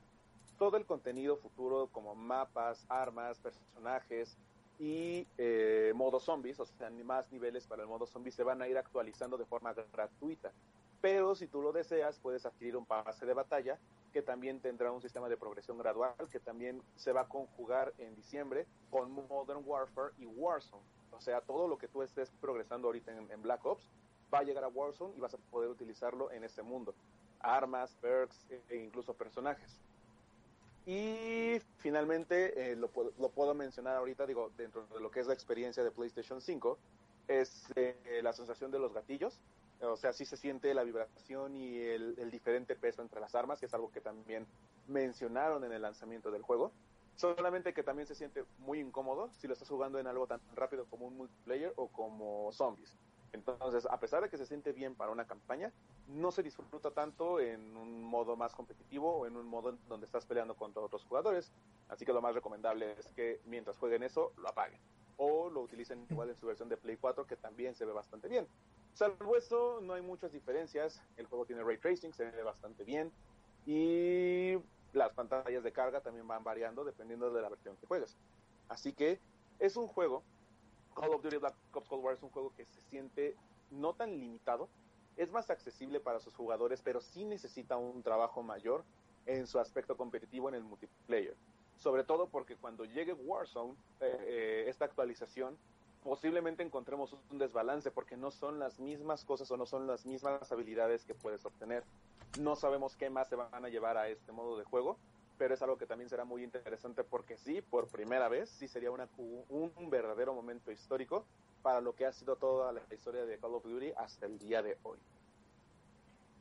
Todo el contenido futuro como mapas, armas, personajes y eh, modo zombies, o sea, más niveles para el modo zombies se van a ir actualizando de forma gratuita. pero si tú lo deseas, puedes adquirir un pase de batalla que también tendrá un sistema de progresión gradual, que también se va a conjugar en diciembre con Modern Warfare y Warzone. O sea, todo lo que tú estés progresando ahorita en, Black Ops va a llegar a Warzone y vas a poder utilizarlo en este mundo. Armas, perks e incluso personajes. Y finalmente, eh, lo, puedo mencionar ahorita, digo, dentro de lo que es la experiencia de PlayStation 5, es eh, la sensación de los gatillos. O sea, sí se siente la vibración y el, diferente peso entre las armas, que es algo que también mencionaron en el lanzamiento del juego. Solamente que también se siente muy incómodo si lo estás jugando en algo tan rápido como un multiplayer o como zombies. Entonces, a pesar de que se siente bien para una campaña, no se disfruta tanto en un modo más competitivo o en un modo donde estás peleando contra otros jugadores. Así que lo más recomendable es que mientras jueguen eso, lo apaguen. O lo utilicen igual en su versión de Play 4, que también se ve bastante bien. Salvo eso, no hay muchas diferencias. El juego tiene ray tracing, se ve bastante bien. Y las pantallas de carga también van variando dependiendo de la versión que juegues. Así que es un juego, Call of Duty Black Ops Cold War es un juego que se siente no tan limitado, es más accesible para sus jugadores, pero sí necesita un trabajo mayor en su aspecto competitivo en el multiplayer. Sobre todo porque cuando llegue Warzone, eh, eh, esta actualización posiblemente encontremos un desbalance porque no son las mismas cosas o no son las mismas habilidades que puedes obtener. No sabemos qué más se van a llevar a este modo de juego, pero es algo que también será muy interesante porque sí, por primera vez, sí sería una, un verdadero momento histórico para lo que ha sido toda la historia de Call of Duty hasta el día de hoy.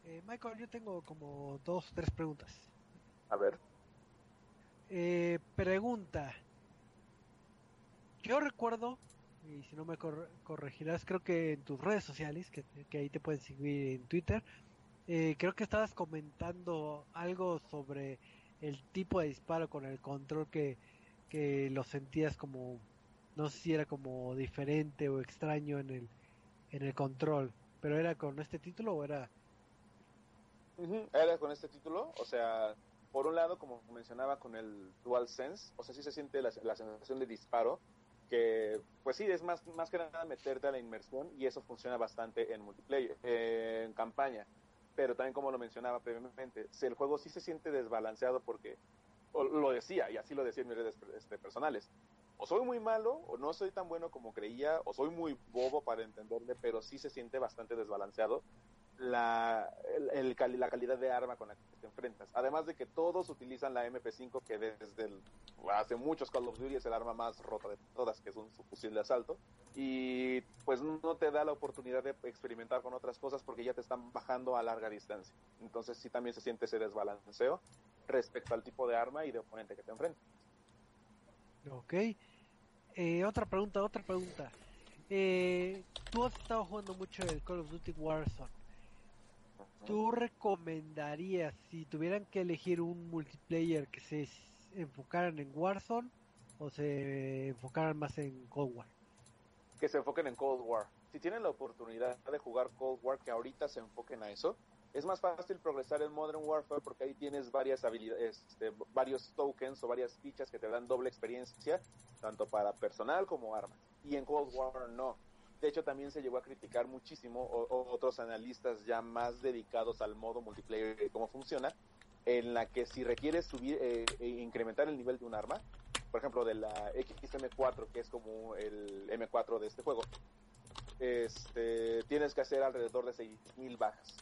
Eh, Michael, yo tengo como dos, tres preguntas. A ver. Eh, pregunta. Yo recuerdo y si no me corregirás, creo que en tus redes sociales, que, ahí te pueden seguir en Twitter, eh, creo que estabas comentando algo sobre el tipo de disparo con el control que, que lo sentías como, no sé si era como diferente o extraño en el, en el control, pero era con este título o era... Era con este título, o sea, por un lado, como mencionaba con el DualSense, o sea, sí se siente la, la sensación de disparo, que pues sí, es más, más que nada meterte a la inmersión y eso funciona bastante en multiplayer, en campaña. Pero también como lo mencionaba previamente, el juego sí se siente desbalanceado porque, lo decía, y así lo decía en mis redes este, personales, o soy muy malo, o no soy tan bueno como creía, o soy muy bobo para entenderle, pero sí se siente bastante desbalanceado la, la calidad de arma con la que te enfrentas. Además de que todos utilizan la MP5, que desde el, hace muchos Call of Duty es el arma más rota de todas, que es un fusil de asalto. Y pues no te da la oportunidad de experimentar con otras cosas porque ya te están bajando a larga distancia. Entonces sí también se siente ese desbalanceo respecto al tipo de arma y de oponente que te enfrentas. Ok. Eh, otra pregunta, otra pregunta. Eh, tú has estado jugando mucho el Call of Duty Warzone. ¿Tú recomendarías, si tuvieran que elegir un multiplayer que se enfocaran en Warzone o se enfocaran más en Cold War? Que se enfoquen en Cold War. Si tienen la oportunidad de jugar Cold War, que ahorita se enfoquen a eso, es más fácil progresar en Modern Warfare porque ahí tienes varias habilidades, este, varios tokens o varias fichas que te dan doble experiencia, tanto para personal como armas. Y en Cold War no de hecho, también se llegó a criticar muchísimo otros analistas ya más dedicados al modo multiplayer y cómo funciona, en la que si requieres subir eh, e incrementar el nivel de un arma, por ejemplo, de la XM4, que es como el M4 de este juego, este, tienes que hacer alrededor de 6.000 bajas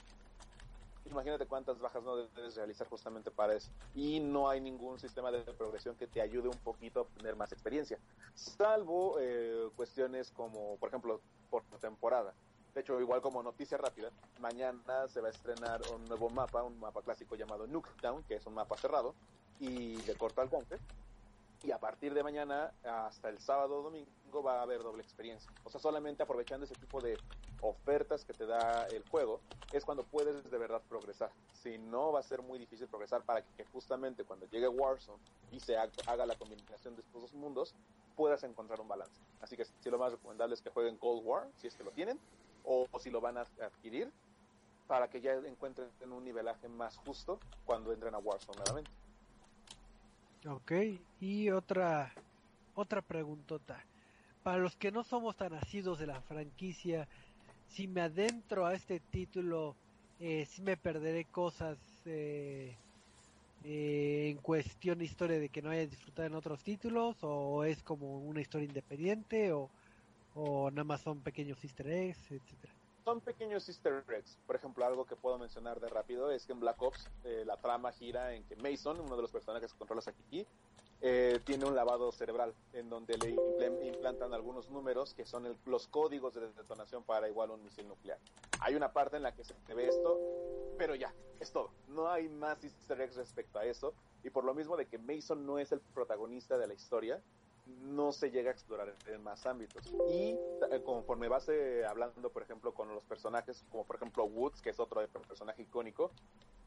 imagínate cuántas bajas no debes realizar justamente para eso. Y no hay ningún sistema de progresión que te ayude un poquito a obtener más experiencia, salvo eh, cuestiones como, por ejemplo, por temporada. De hecho, igual como noticia rápida, mañana se va a estrenar un nuevo mapa, un mapa clásico llamado Nuketown, que es un mapa cerrado y de corto alcance, y a partir de mañana hasta el sábado o domingo va a haber doble experiencia. O sea, solamente aprovechando ese tipo de ofertas que te da el juego es cuando puedes de verdad progresar. Si no, va a ser muy difícil progresar para que justamente cuando llegue Warzone y se haga la combinación de estos dos mundos, puedas encontrar un balance. Así que si lo más recomendable es que jueguen Cold War, si es que lo tienen, o, si lo van a adquirir, para que ya encuentren un nivelaje más justo cuando entren a Warzone nuevamente. Ok, y otra, otra preguntota. Para los que no somos tan nacidos de la franquicia, si me adentro a este título, eh, me perderé cosas eh, eh, en cuestión de historia de que no hayas disfrutado en otros títulos o es como una historia independiente o, o nada más son pequeños easter eggs, etcétera. Son pequeños easter eggs. Por ejemplo, algo que puedo mencionar de rápido es que en Black Ops eh, la trama gira en que Mason, uno de los personajes que controlas aquí, eh, tiene un lavado cerebral en donde le implantan algunos números que son el, los códigos de detonación para igual un misil nuclear. Hay una parte en la que se ve esto, pero ya, es todo. No hay más easter eggs respecto a eso. Y por lo mismo de que Mason no es el protagonista de la historia, no se llega a explorar en más ámbitos. Y eh, conforme vas eh, hablando, por ejemplo, con los personajes, como por ejemplo Woods, que es otro personaje icónico,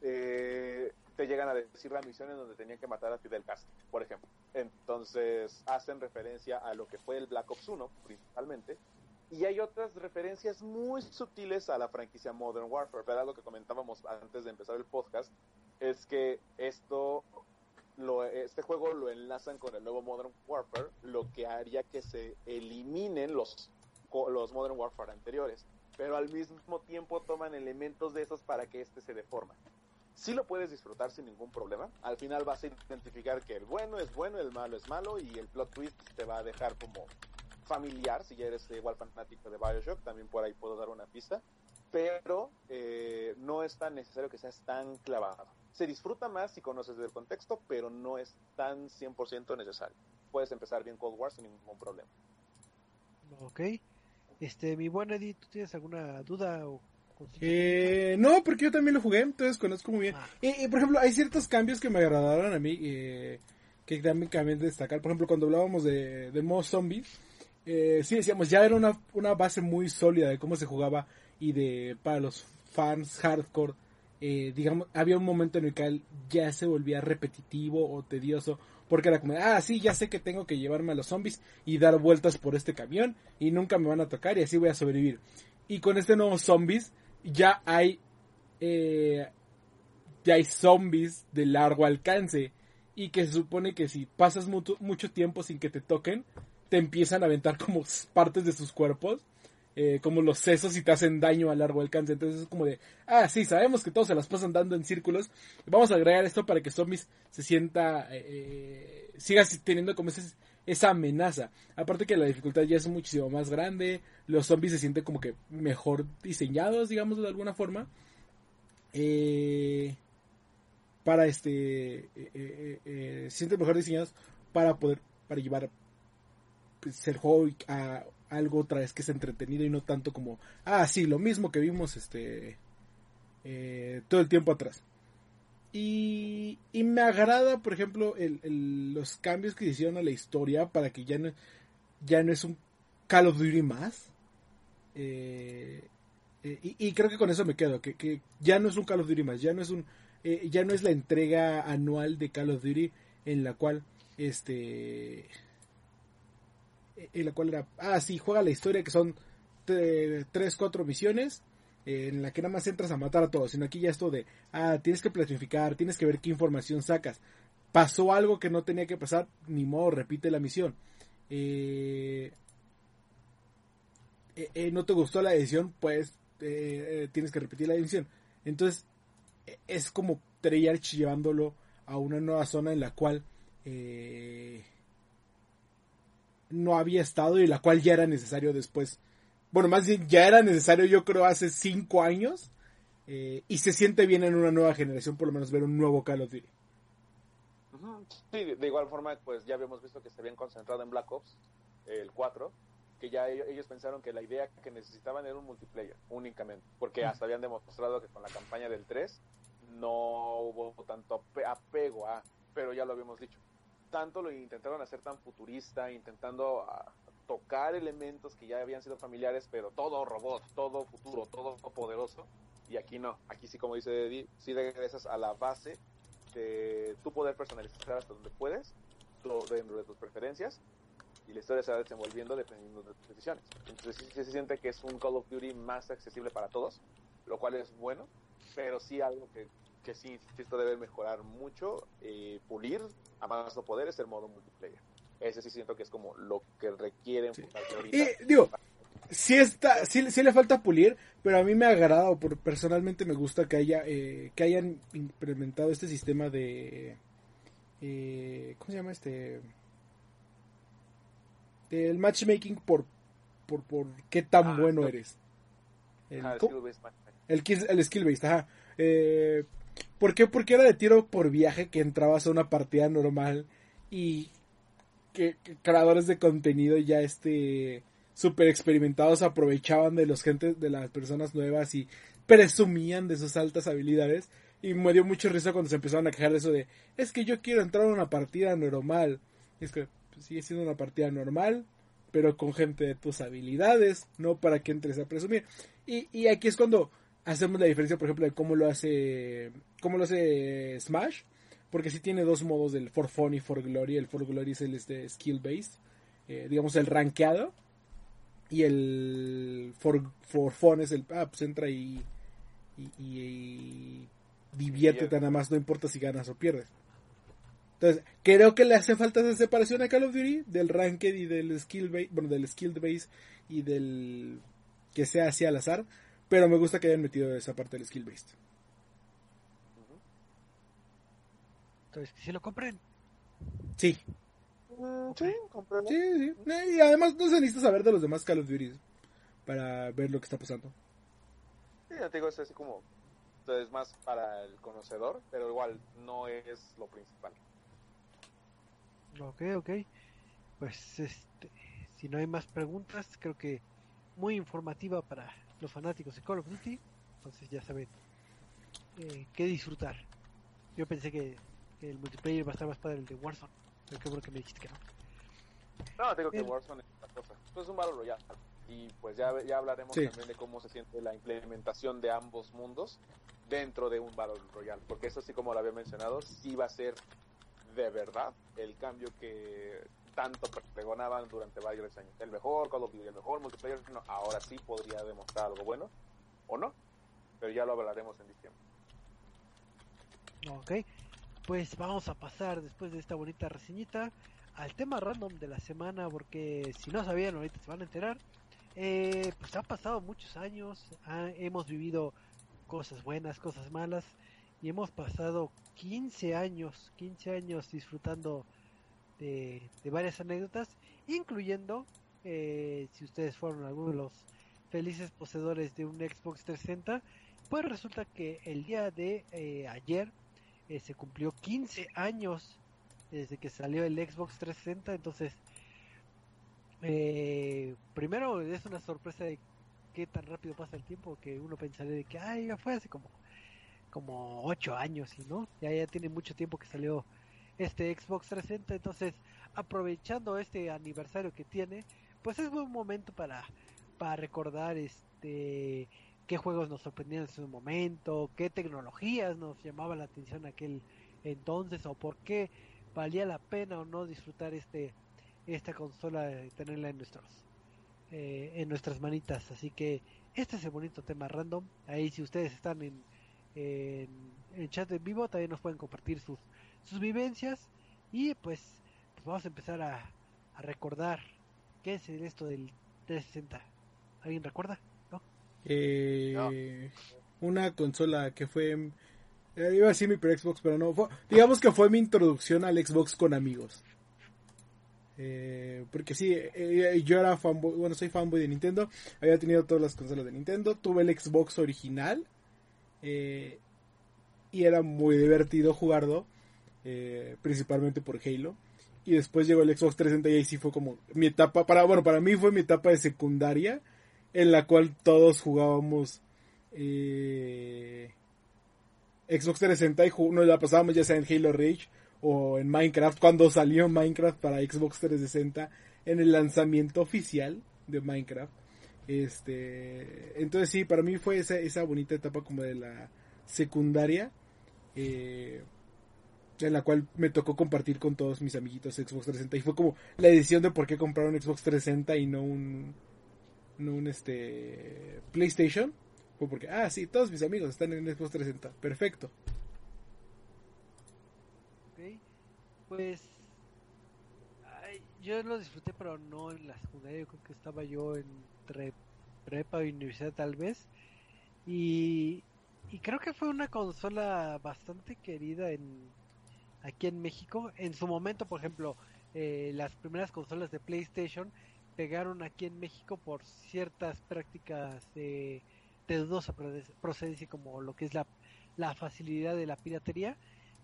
eh, te llegan a decir las misiones donde tenían que matar a Fidel Castro, por ejemplo. Entonces hacen referencia a lo que fue el Black Ops 1, principalmente, y hay otras referencias muy sutiles a la franquicia Modern Warfare. Pero lo que comentábamos antes de empezar el podcast es que esto, lo, este juego lo enlazan con el nuevo Modern Warfare, lo que haría que se eliminen los, los Modern Warfare anteriores. Pero al mismo tiempo toman elementos de esos para que este se deforma sí lo puedes disfrutar sin ningún problema. Al final vas a identificar que el bueno es bueno, el malo es malo y el plot twist te va a dejar como familiar si ya eres igual fanático de Bioshock, también por ahí puedo dar una pista, pero eh, no es tan necesario que seas tan clavado. Se disfruta más si conoces el contexto, pero no es tan 100% necesario. Puedes empezar bien Cold War sin ningún problema. Ok. Este, mi buen Eddie, ¿tú tienes alguna duda o eh, no, porque yo también lo jugué, entonces conozco muy bien. Ah. Y, por ejemplo, hay ciertos cambios que me agradaron a mí, eh, que también de destacar. Por ejemplo, cuando hablábamos de, de modo zombie, eh, sí decíamos, ya era una, una base muy sólida de cómo se jugaba y de para los fans hardcore, eh, digamos, había un momento en el que ya se volvía repetitivo o tedioso, porque era como, ah, sí, ya sé que tengo que llevarme a los zombies y dar vueltas por este camión y nunca me van a tocar y así voy a sobrevivir. Y con este nuevo zombies, ya hay eh, ya hay zombies de largo alcance y que se supone que si pasas mucho, mucho tiempo sin que te toquen, te empiezan a aventar como partes de sus cuerpos, eh, como los sesos y te hacen daño a largo alcance. Entonces es como de, ah, sí, sabemos que todos se las pasan dando en círculos. Vamos a agregar esto para que zombies se sienta, eh, eh siga teniendo como ese, esa amenaza. Aparte que la dificultad ya es muchísimo más grande, los zombies se sienten como que mejor diseñados, digamos de alguna forma. Eh, para este, eh, eh, se sienten mejor diseñados para poder, para llevar pues, el juego a algo otra vez que es entretenido y no tanto como, ah, sí, lo mismo que vimos este todo el tiempo atrás. Y, me agrada, por ejemplo, los cambios que hicieron a la historia para que ya no, ya no es un Call of Duty más. Eh, eh, y, creo que con eso me quedo, que, ya no es un Call of Duty más, ya no es un eh, ya no es la entrega anual de Call of Duty en la cual este en la cual era ah sí juega la historia que son tres cuatro misiones en la que nada más entras a matar a todos, sino aquí ya esto de, ah, tienes que planificar, tienes que ver qué información sacas. Pasó algo que no tenía que pasar, ni modo, repite la misión. Eh, eh, eh, no te gustó la edición, pues tienes que repetir la edición. Entonces, es como Treyarch llevándolo a una nueva zona en la cual no había estado y la cual ya era necesario después bueno, más bien ya era necesario yo creo hace cinco años eh, y se siente bien en una nueva generación por lo menos ver un nuevo Call of Duty. Sí, de igual forma pues ya habíamos visto que se habían concentrado en Black Ops, el 4, que ya ellos, pensaron que la idea que necesitaban era un multiplayer únicamente, porque hasta habían demostrado que con la campaña del 3 no hubo tanto apego a, pero ya lo habíamos dicho, tanto lo intentaron hacer tan futurista, intentando ah, tocar elementos que ya habían sido familiares, pero todo robot, todo futuro, todo poderoso. Y aquí no, aquí sí, como dice Eddie, sí regresas a la base de tu poder personalizar hasta donde puedes, dentro de tus preferencias, y la historia se va desenvolviendo dependiendo de tus decisiones. Entonces sí, se siente que es un Call of Duty más accesible para todos, lo cual es bueno, pero sí algo que, que sí, esto debe mejorar mucho, eh, pulir a más no poder es el modo multiplayer ese sí siento que es como lo que requieren Y digo, sí está, sí, sí le falta pulir, pero a mí me ha agradado, por, personalmente me gusta que haya, eh, que hayan implementado este sistema de, eh, ¿cómo se llama este? El matchmaking por, por, por qué tan Ah, bueno no. eres. El, Ah, skill-based matchmaking. El, el skill based, ajá. Eh, ¿Por qué? Porque era de tiro por viaje que entrabas a una partida normal y que, creadores de contenido ya este super experimentados aprovechaban de los gentes de las personas nuevas y presumían de sus altas habilidades. Y me dio mucho risa cuando se empezaron a quejar de eso de es que yo quiero entrar a una partida normal Y es que pues, sigue siendo una partida normal pero con gente de tus habilidades no para que entres a presumir. Y, y aquí es cuando hacemos la diferencia, por ejemplo, de cómo lo hace cómo lo hace Smash, porque sí tiene dos modos del For Fun y For Glory. El For Glory es el este, skill based, eh, digamos el rankeado, y el For, for Fun es el ah, pues entra y y, y- y diviértete nada más, no importa si ganas o pierdes. Entonces, creo que le hace falta esa separación a Call of Duty del ranked y del skill base, bueno, del skill base y del que sea así al azar, pero me gusta que hayan metido esa parte del skill based. Entonces, que si lo compren. Sí, Mm, sí, sí, sí. Eh, Y además no se necesita saber de los demás Call of Duty para ver lo que está pasando. Sí, ya te digo, es así como. Es más para el conocedor, pero igual no es lo principal. Ok, ok. Pues este, si no hay más preguntas, creo que muy informativa para los fanáticos de Call of Duty. Entonces ya saben eh, qué disfrutar. Yo pensé que el multiplayer va a estar más padre el de Warzone, pero qué bueno que me dijiste que no. No, te digo que El- Warzone es otra cosa. Esto es un Battle Royale. Y pues ya, ya hablaremos Sí. también de cómo se siente la implementación de ambos mundos dentro de un Battle Royale. Porque eso sí, como lo había mencionado, sí va a ser de verdad el cambio que tanto pregonaban durante varios años. El mejor Call of Duty, el mejor multiplayer, no, ahora sí podría demostrar algo bueno, o no, pero ya lo hablaremos en diciembre. Ok, pues vamos a pasar después de esta bonita reseñita al tema random de la semana, porque si no sabían, ahorita se van a enterar. Eh, pues han pasado muchos años, hemos vivido cosas buenas, cosas malas, y hemos pasado 15 años, 15 años disfrutando de, de varias anécdotas, incluyendo, eh, si ustedes fueron algunos de los felices poseedores de un Xbox 360, pues resulta que el día de eh, ayer eh, se cumplió 15 años desde que salió el Xbox 360, entonces eh, primero es una sorpresa de qué tan rápido pasa el tiempo que uno pensaría de que ay ya fue hace como como 8 años y no ya ya tiene mucho tiempo que salió este Xbox 360 entonces aprovechando este aniversario que tiene pues es buen momento para para recordar este qué juegos nos sorprendían en su momento, qué tecnologías nos llamaba la atención aquel entonces o por qué valía la pena o no disfrutar este esta consola y tenerla en nuestros eh, en nuestras manitas. Así que este es el bonito tema random. Ahí si ustedes están en en, en chat en vivo también nos pueden compartir sus sus vivencias y pues, pues vamos a empezar a, a recordar qué es esto del 360. ¿Alguien recuerda? ¿No? Eh, Una consola que fue... eh, iba a decir mi pre Xbox, pero no. fue- digamos que fue mi introducción al Xbox con amigos. Eh, porque sí, eh, yo era fanboy, bueno, soy fanboy de Nintendo. Había tenido todas las consolas de Nintendo. Tuve el Xbox original. eh, y era muy divertido jugarlo. principalmente por Halo. Y después llegó el Xbox 360 y ahí sí fue como mi etapa, para, bueno, para mí fue mi etapa de secundaria en la cual todos jugábamos eh, Xbox 360 y nos la pasábamos ya sea en Halo Reach o en Minecraft cuando salió Minecraft para Xbox 360 en el lanzamiento oficial de Minecraft. Este, entonces sí, para mí fue esa, esa bonita etapa como de la secundaria eh, en la cual me tocó compartir con todos mis amiguitos Xbox 360 y fue como la decisión de por qué comprar un Xbox 360 y no un no un este PlayStation fue porque ah sí todos mis amigos están en Xbox 360 perfecto Ok, pues yo lo disfruté, pero no en la secundaria. Yo creo que estaba yo en entre prepa y universidad tal vez. Y, y creo que fue una consola bastante querida en aquí en México. En su momento, por ejemplo, eh, las primeras consolas de PlayStation pegaron aquí en México por ciertas prácticas de, de dudosa procedencia como lo que es la, la facilidad de la piratería.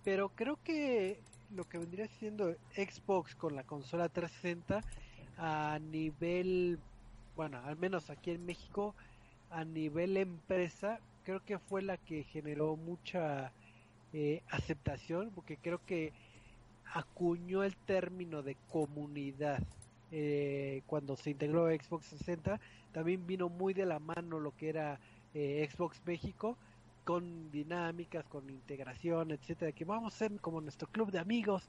Pero creo que lo que vendría siendo Xbox con la consola 360 a nivel, bueno, al menos aquí en México, a nivel empresa, creo que fue la que generó mucha eh, aceptación, porque creo que acuñó el término de comunidad. Eh, cuando se integró Xbox 60, también vino muy de la mano lo que era eh, Xbox México, con dinámicas, con integración, etcétera, que vamos a ser como nuestro club de amigos,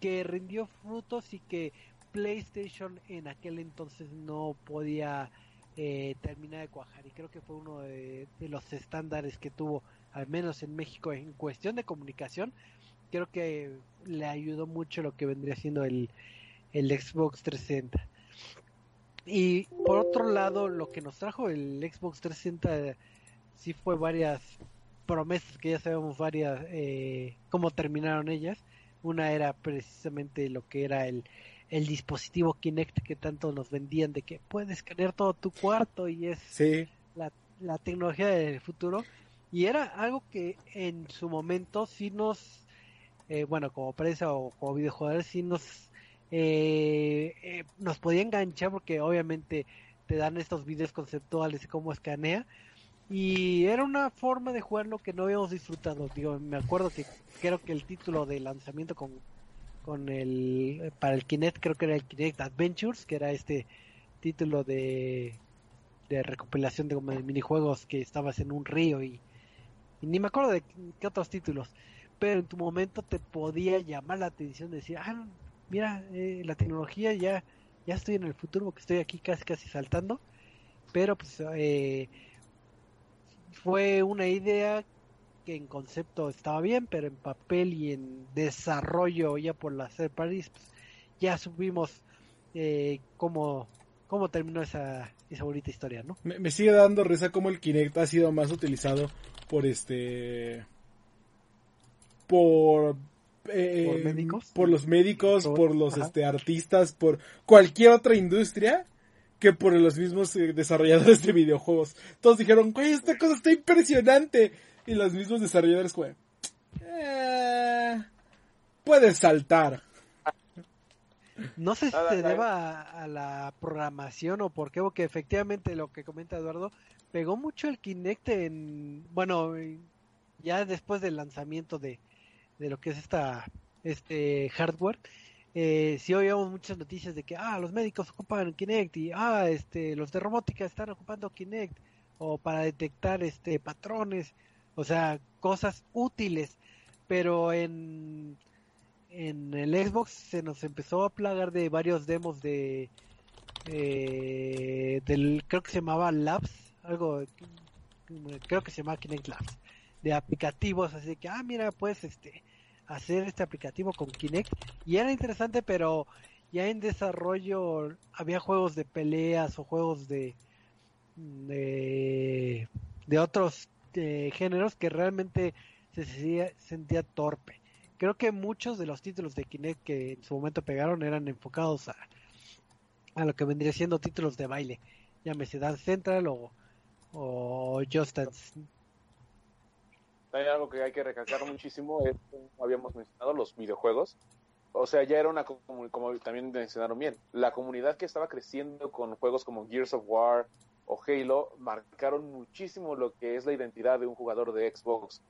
que rindió frutos y que PlayStation en aquel entonces no podía eh, terminar de cuajar. Y creo que fue uno de, los estándares que tuvo al menos en México en cuestión de comunicación. Creo que le ayudó mucho lo que vendría siendo el, el Xbox 360 y por otro lado lo que nos trajo el Xbox 360 sí fue varias promesas que ya sabemos varias eh, cómo terminaron ellas. Una era precisamente lo que era el el dispositivo Kinect que tanto nos vendían de que puedes escanear todo tu cuarto y es la, la, tecnología del futuro. Y era algo que en su momento sí nos, eh, bueno, como prensa o como videojuegos, sí nos, eh, eh, nos podía enganchar porque obviamente te dan estos videos conceptuales de cómo escanea. Y era una forma de jugarlo que no habíamos disfrutado. Digo, me acuerdo que creo que el título de lanzamiento con con el para el Kinect creo que era el Kinect Adventures que era este título de de recopilación de, minijuegos que estabas en un río y, ni me acuerdo de qué otros títulos pero en tu momento te podía llamar la atención de decir ah mira eh, la tecnología ya ya estoy en el futuro porque estoy aquí casi casi saltando pero pues eh, fue una idea que en concepto estaba bien, pero en papel y en desarrollo ya por la third parties, pues, ya supimos eh, cómo, cómo terminó esa, esa bonita historia, ¿no? Me, sigue dando risa como el Kinect ha sido más utilizado por este... por... Eh, ¿Por médicos? Por los médicos, por, los este, artistas, por cualquier otra industria que por los mismos eh, desarrolladores de videojuegos. Todos dijeron, güey, esta cosa está impresionante. Y los mismos desarrolladores, güey. Eh, puedes saltar. No sé si se deba a, la programación o por qué, porque efectivamente lo que comenta Eduardo, pegó mucho el Kinect en, bueno, ya después del lanzamiento de, de lo que es esta, este hardware, eh, sí oíamos muchas noticias de que, ah, los médicos ocupan Kinect y, ah, este, los de robótica están ocupando Kinect o para detectar, este, patrones o sea, cosas útiles, pero en, en el Xbox se nos empezó a plagar de varios demos de, eh, del, creo que se llamaba Labs, algo, creo que se llamaba Kinect Labs, de aplicativos, así que, ah, mira, puedes este, hacer este aplicativo con Kinect, y era interesante, pero ya en desarrollo había juegos de peleas o juegos de, de, de otros este, géneros que realmente se sentía, torpe. Creo que muchos de los títulos de Kinect que en su momento pegaron eran enfocados a, a lo que vendría siendo títulos de baile, llámese Dance Central o, o Just Dance. Hay algo que hay que recalcar muchísimo, es como habíamos mencionado, los videojuegos. O sea, ya era una, como, como también mencionaron bien, la comunidad que estaba creciendo con juegos como Gears of War, o Halo marcaron muchísimo lo que es la identidad de un jugador de Xbox.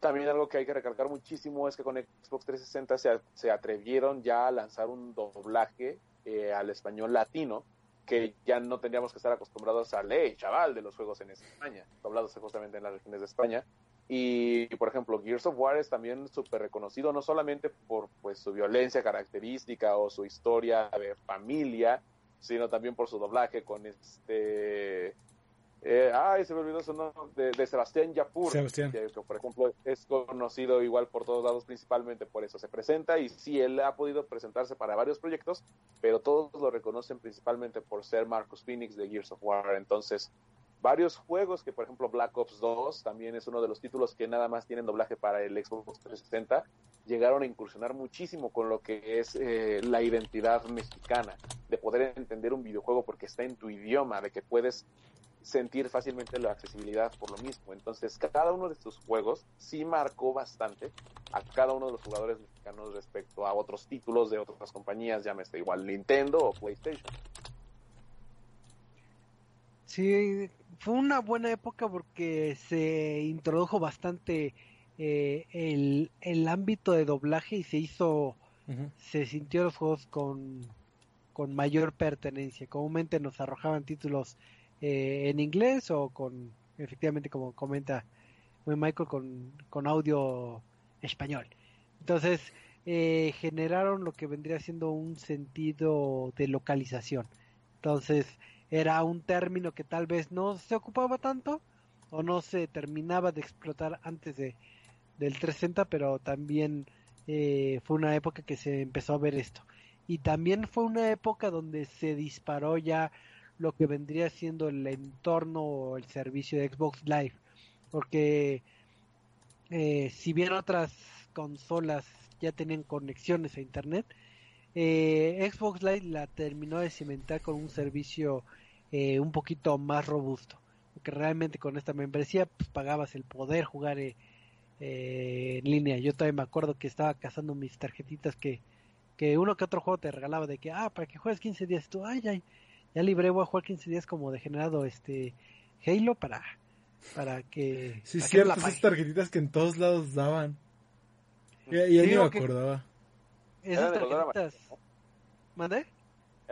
También algo que hay que recalcar muchísimo es que con Xbox 360 se, se atrevieron ya a lanzar un doblaje eh, al español latino, que ya no tendríamos que estar acostumbrados a ley, chaval, de los juegos en España, doblados justamente en las regiones de España. Y, por ejemplo, Gears of War es también súper reconocido, no solamente por pues, su violencia característica o su historia de familia, sino también por su doblaje con este eh, ay, se me olvidó su nombre, de, Sebastián Yapur, Sebastián. Que, por ejemplo es conocido igual por todos lados, principalmente por eso. Se presenta y sí, él ha podido presentarse para varios proyectos, pero todos lo reconocen principalmente por ser Marcus Phoenix de Gears of War. Entonces, varios juegos que, por ejemplo, Black Ops 2 también es uno de los títulos que nada más tienen doblaje para el Xbox 360, llegaron a incursionar muchísimo con lo que es eh, la identidad mexicana, de poder entender un videojuego porque está en tu idioma, de que puedes sentir fácilmente la accesibilidad por lo mismo. Entonces, cada uno de estos juegos sí marcó bastante a cada uno de los jugadores mexicanos respecto a otros títulos de otras compañías, llámese igual Nintendo o PlayStation. Sí, fue una buena época porque se introdujo bastante eh, el, el ámbito de doblaje y se hizo, se sintió los juegos con, con mayor pertenencia. Comúnmente nos arrojaban títulos eh, en inglés o con, efectivamente, como comenta Michael, con, con audio español. Entonces, eh, generaron lo que vendría siendo un sentido de localización. Entonces, era un término que tal vez no se ocupaba tanto o no se terminaba de explotar antes de, del 360, pero también eh, fue una época que se empezó a ver esto. Y también fue una época donde se disparó ya lo que vendría siendo el entorno o el servicio de Xbox Live. Porque eh, si bien otras consolas ya tenían conexiones a Internet, eh, Xbox Live la terminó de cimentar con un servicio eh, un poquito más robusto. Porque realmente con esta membresía pues, pagabas el poder jugar en línea. Yo todavía me acuerdo que estaba cazando mis tarjetitas que, que uno que otro juego te regalaba de que, ah, para que juegues 15 días. tú, ay, ay, ya libré, voy a jugar 15 días como degenerado este Halo para para que sí cierto esas tarjetitas que en todos lados daban ya ni me acordaba esas tarjetitas ¿Mande?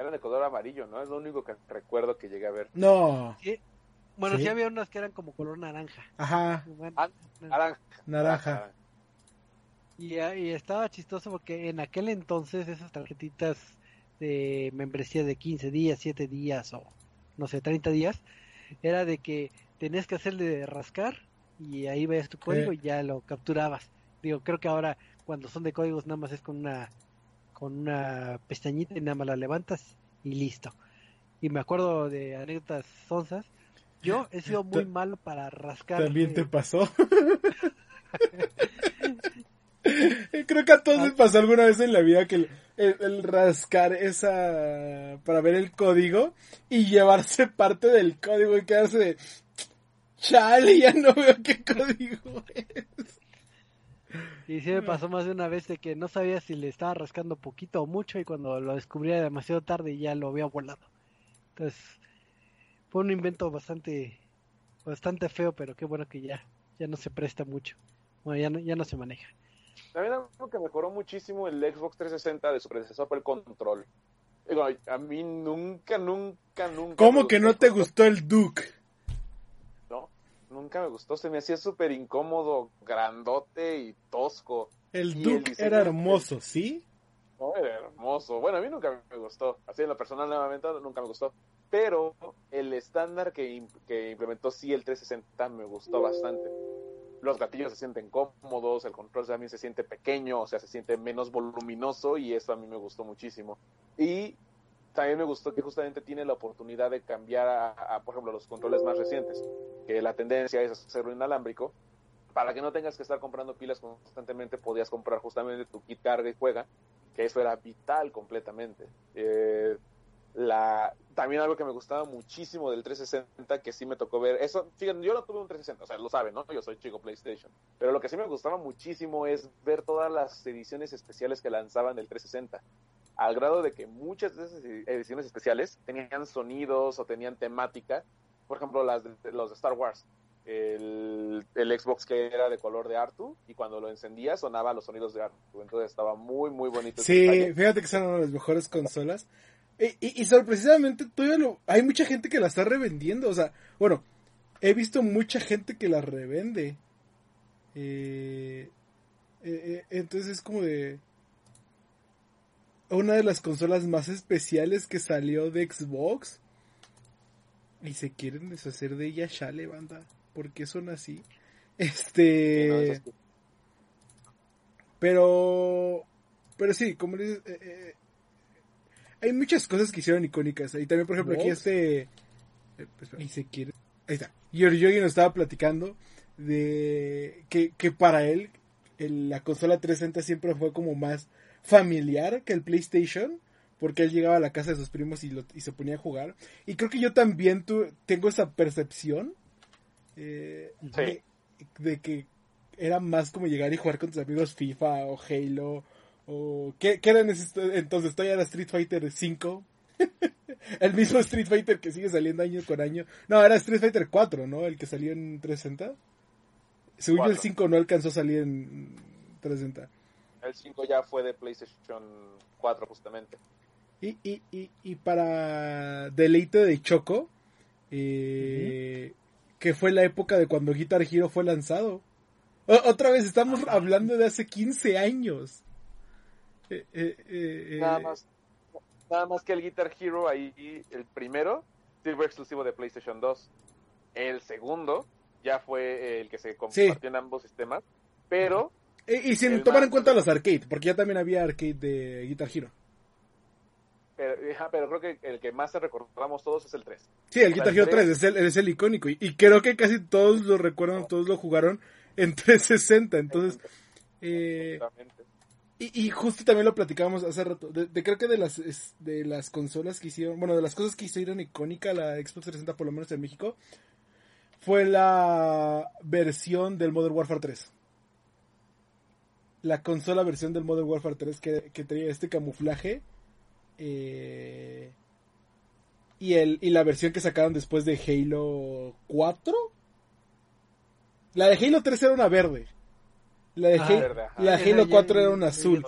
Eran de color amarillo no es lo único que recuerdo que llegué a ver. No. Bueno ¿Sí? había unas que eran como color naranja. Ajá. Ah, naranja. Naranja. Y, y estaba chistoso porque en aquel entonces esas tarjetitas de membresía de 15 días, 7 días o no sé, 30 días, era de que tenías que hacerle rascar y ahí veías tu código y ya lo capturabas. Digo, creo que ahora cuando son de códigos nada más es con una con una pestañita y nada más la levantas y listo. Y me acuerdo de anécdotas sonzas. Yo he sido muy malo para rascar. ¿También te pasó? Creo que a todos les pasó alguna vez en la vida que el, rascar esa para ver el código y llevarse parte del código y quedarse de chale, ya no veo qué código es. Y sí me pasó más de una vez de que no sabía si le estaba rascando poquito o mucho y cuando lo descubría demasiado tarde ya lo había volado. Entonces, fue un invento bastante bastante feo, pero qué bueno que ya ya no se presta mucho. Bueno, ya no, ya no se maneja. También algo que mejoró muchísimo el Xbox 360 de su predecesor fue el control. Digo, a mí nunca, nunca, nunca. ¿Cómo que no te gustó el Duke? Nunca me gustó. Se me hacía súper incómodo, grandote y tosco. El Duke era hermoso, ¿sí? No, era hermoso. Bueno, a mí nunca me gustó. Así en lo personal, nuevamente, nunca me gustó. Pero el estándar que, que implementó sí el 360 me gustó bastante los gatillos se sienten cómodos, el control también se siente pequeño, o sea, se siente menos voluminoso y eso a mí me gustó muchísimo. Y también me gustó que justamente tiene la oportunidad de cambiar a, por ejemplo, los controles más recientes, que la tendencia es hacerlo inalámbrico, para que no tengas que estar comprando pilas constantemente, podías comprar justamente tu kit carga y juega, que eso era vital completamente. Eh, la también algo que me gustaba muchísimo del 360 que sí me tocó ver eso fíjense yo no tuve un 360 o sea lo saben no yo soy chico PlayStation pero lo que sí me gustaba muchísimo es ver todas las ediciones especiales que lanzaban del 360 al grado de que muchas de esas ediciones especiales tenían sonidos o tenían temática por ejemplo las de, los de Star Wars el, el, Xbox que era de color de Artu y cuando lo encendía sonaba los sonidos de Artu entonces estaba muy muy bonito sí fíjate que son una de las mejores consolas y, y, sorpresivamente todavía lo, hay mucha gente que la está revendiendo. O sea, bueno, he visto mucha gente que la revende. Eh, eh, eh, entonces es como de... Una de las consolas más especiales que salió de Xbox. Y se quieren deshacer de ella, chale, banda. ¿Por qué son así? Este. Pero. Pero sí, como dices. Eh, eh, hay muchas cosas que hicieron icónicas. Y también, por ejemplo, aquí este. eh, pues, y se quiere. Ahí está. Giorgiogi nos estaba platicando de que, que para él el- la consola 360 siempre fue como más familiar que el PlayStation. Porque él llegaba a la casa de sus primos y, lo- y se ponía a jugar. Y creo que yo también tu- tengo esa percepción eh, Sí. de, de que era más como llegar y jugar con tus amigos FIFA o Halo. O, ¿qué, qué era en ese esto- entonces? Todavía era Street Fighter 5. el mismo Street Fighter que sigue saliendo año con año. No, era Street Fighter 4, ¿no? El que salió en 360. Según yo, el Cuatro. 5 no alcanzó a salir en 360. El 5 ya fue de PlayStation 4 justamente. Y, y, y, y para deleite de Choco, eh, que fue la época de cuando Guitar Hero fue lanzado. O- otra vez, estamos hablando de hace 15 años. Eh, eh, eh, Nada más, nada más que el Guitar Hero ahí, el primero, sí fue exclusivo de PlayStation 2. El segundo ya fue el que se compartió en ambos sistemas, pero y sin tomar más- en cuenta los arcade, porque ya también había arcade de Guitar Hero. Pero, creo que el que más te recordamos todos es el 3. Sí, el Guitar Hero 3 tres- es el, es el icónico. Y, y creo que casi todos lo recuerdan, todos lo jugaron en 360. Entonces, eh. Y, y justo también lo platicábamos hace rato. De, de- creo que de las de las consolas que hicieron, bueno, de las cosas que hicieron icónica la Xbox 360, por lo menos en México, fue la versión del Modern Warfare 3. La consola versión del Modern Warfare 3 que, que tenía este camuflaje. Eh, y, el, y la versión que sacaron después de Halo 4. La de Halo 3 era una verde. La de, Ah, Halo- verde, ajá. la Esa Halo ya- 4 era ya un debía azul.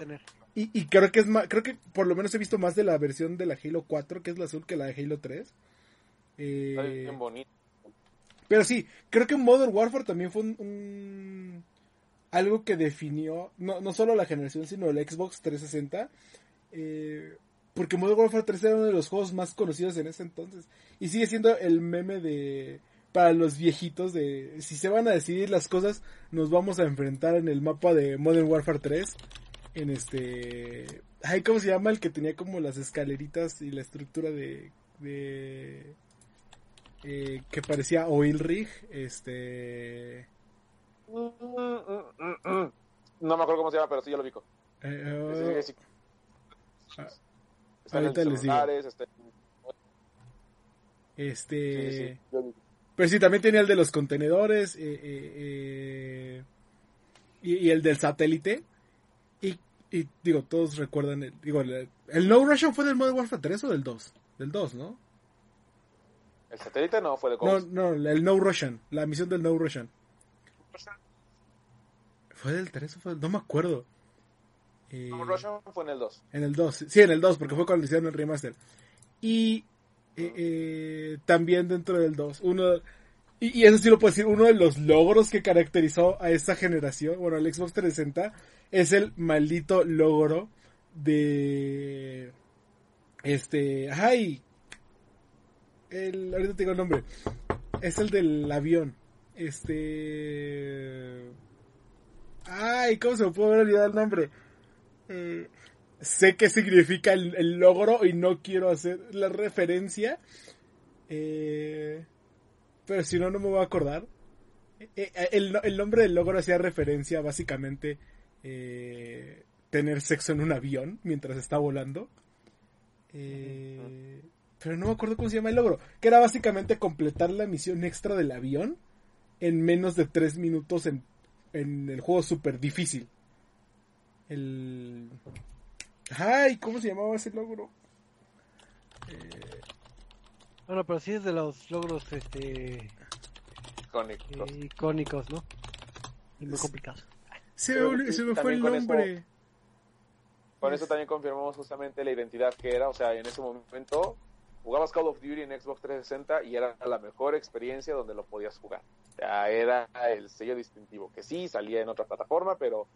Y, y creo que es más, creo que por lo menos he visto más de la versión de la Halo 4, que es la azul, que la de Halo 3. Eh, Está bien bonito. pero sí, creo que Modern Warfare también fue un, un- algo que definió no, no solo la generación, sino el Xbox 360. eh, porque Modern Warfare 3 era uno de los juegos más conocidos en ese entonces. Y sigue siendo el meme de para los viejitos de si se van a decidir las cosas, nos vamos a enfrentar en el mapa de Modern Warfare 3. En este... Ay, ¿cómo se llama? El que tenía como las escaleritas y la estructura de... de eh, que parecía Oil Rig, este... No me acuerdo cómo se llama, pero sí yo lo ubico. eh, Ese- ese- Ah, en ahorita los les digo. celulares, en- este... sí, sí, yo. Pero sí, también tenía el de los contenedores eh, eh, eh, y, y el del satélite. Y, y, digo, todos recuerdan, el, digo, el, el No Russian fue del Modern Warfare 3 o del 2? Del 2, ¿no? El satélite no fue de No, Ghost. no, el No Russian, la misión del No Russian. ¿Fue del 3 o fue del No me acuerdo. Eh, No, Russian fue en el 2. En el 2, sí, en el 2, porque fue cuando hicieron el remaster. Y eh, eh, también dentro del 2, uno, y, y eso sí lo puedo decir, uno de los logros que caracterizó a esta generación, bueno, el Xbox 360, es el maldito logro de... Este... ¡Ay! El, ahorita tengo el nombre. Es el del avión. Este... ¡Ay! ¿Cómo se me puede haber olvidado el nombre? Eh, sé qué significa el, logro y no quiero hacer la referencia. Eh, pero si no, no me voy a acordar. Eh, eh, el, nombre del logro hacía referencia básicamente eh, tener sexo en un avión mientras está volando. Pero no me acuerdo cómo se llama el logro. Que era básicamente completar la misión extra del avión en menos de 3 minutos en, en el juego súper difícil. El... Ay, ¿cómo se llamaba ese logro? Eh, Bueno, pero sí es de los logros este Icónico. eh, icónicos, ¿no? Y muy complicados. se me, se me fue el eso- nombre. Con eso también confirmamos justamente la identidad que era. O sea, en ese momento jugabas Call of Duty en Xbox 360 y era la mejor experiencia donde lo podías jugar. O sea, era el sello distintivo. Que sí, salía en otra plataforma, pero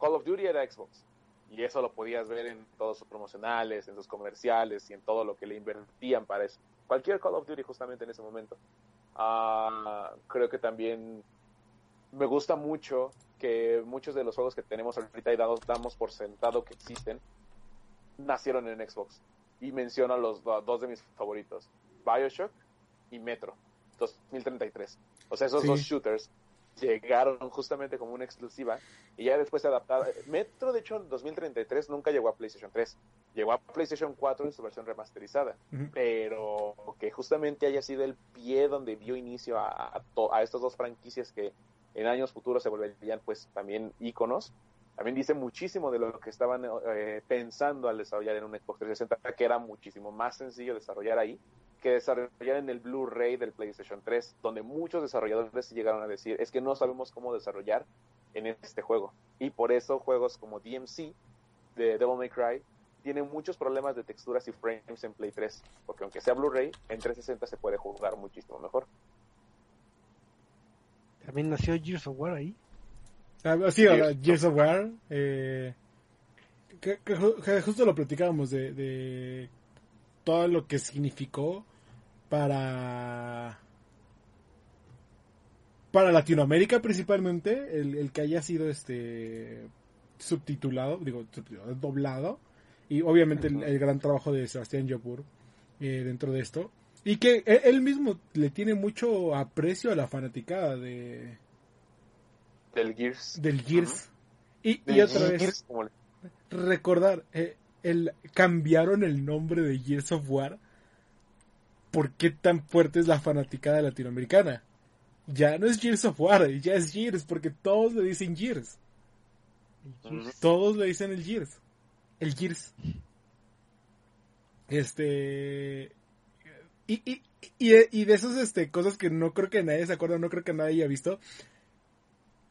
Call of Duty era Xbox. Y eso lo podías ver en todos sus promocionales, en sus comerciales y en todo lo que le invertían para eso. Cualquier Call of Duty justamente en ese momento. Ah, creo que también me gusta mucho que muchos de los juegos que tenemos ahorita y damos, damos por sentado que existen, nacieron en Xbox. Y menciono los dos de mis favoritos, Bioshock y Metro, 2033. O sea, esos dos shooters llegaron justamente como una exclusiva y ya después se adaptaron. Metro, de hecho, en 2033 nunca llegó a PlayStation 3. Llegó a PlayStation 4 en su versión remasterizada. Pero que justamente haya sido el pie donde dio inicio a, a, a estas dos franquicias que en años futuros se volverían pues también íconos. También dice muchísimo de lo que estaban eh, pensando al desarrollar en un Xbox 360, que era muchísimo más sencillo desarrollar ahí que desarrollar en el Blu-ray del PlayStation 3, donde muchos desarrolladores llegaron a decir, es que no sabemos cómo desarrollar en este juego. Y por eso juegos como DMC de Devil May Cry tienen muchos problemas de texturas y frames en Play 3, porque aunque sea Blu-ray, en 360 se puede jugar muchísimo mejor. También nació Gears of War ahí. Ah, sí, ahora, Gears of War. Eh, que, que, justo lo platicábamos de, de todo lo que significó para para Latinoamérica principalmente el, el, que haya sido este subtitulado digo subtitulado, doblado y obviamente el, el, gran trabajo de Sebastián Yopur eh, dentro de esto y que él mismo le tiene mucho aprecio a la fanaticada de del Gears. del Gears y, y, otra vez Gears, recordar eh, el cambiaron el nombre de Gears of War ¿por qué tan fuerte es la fanaticada latinoamericana? Ya no es Gears of War, ya es Gears, porque todos le dicen Gears. Todos le dicen el Gears. El Gears. Este. Y, y, y, y de esas este, cosas que no creo que nadie se acuerda, no creo que nadie haya visto.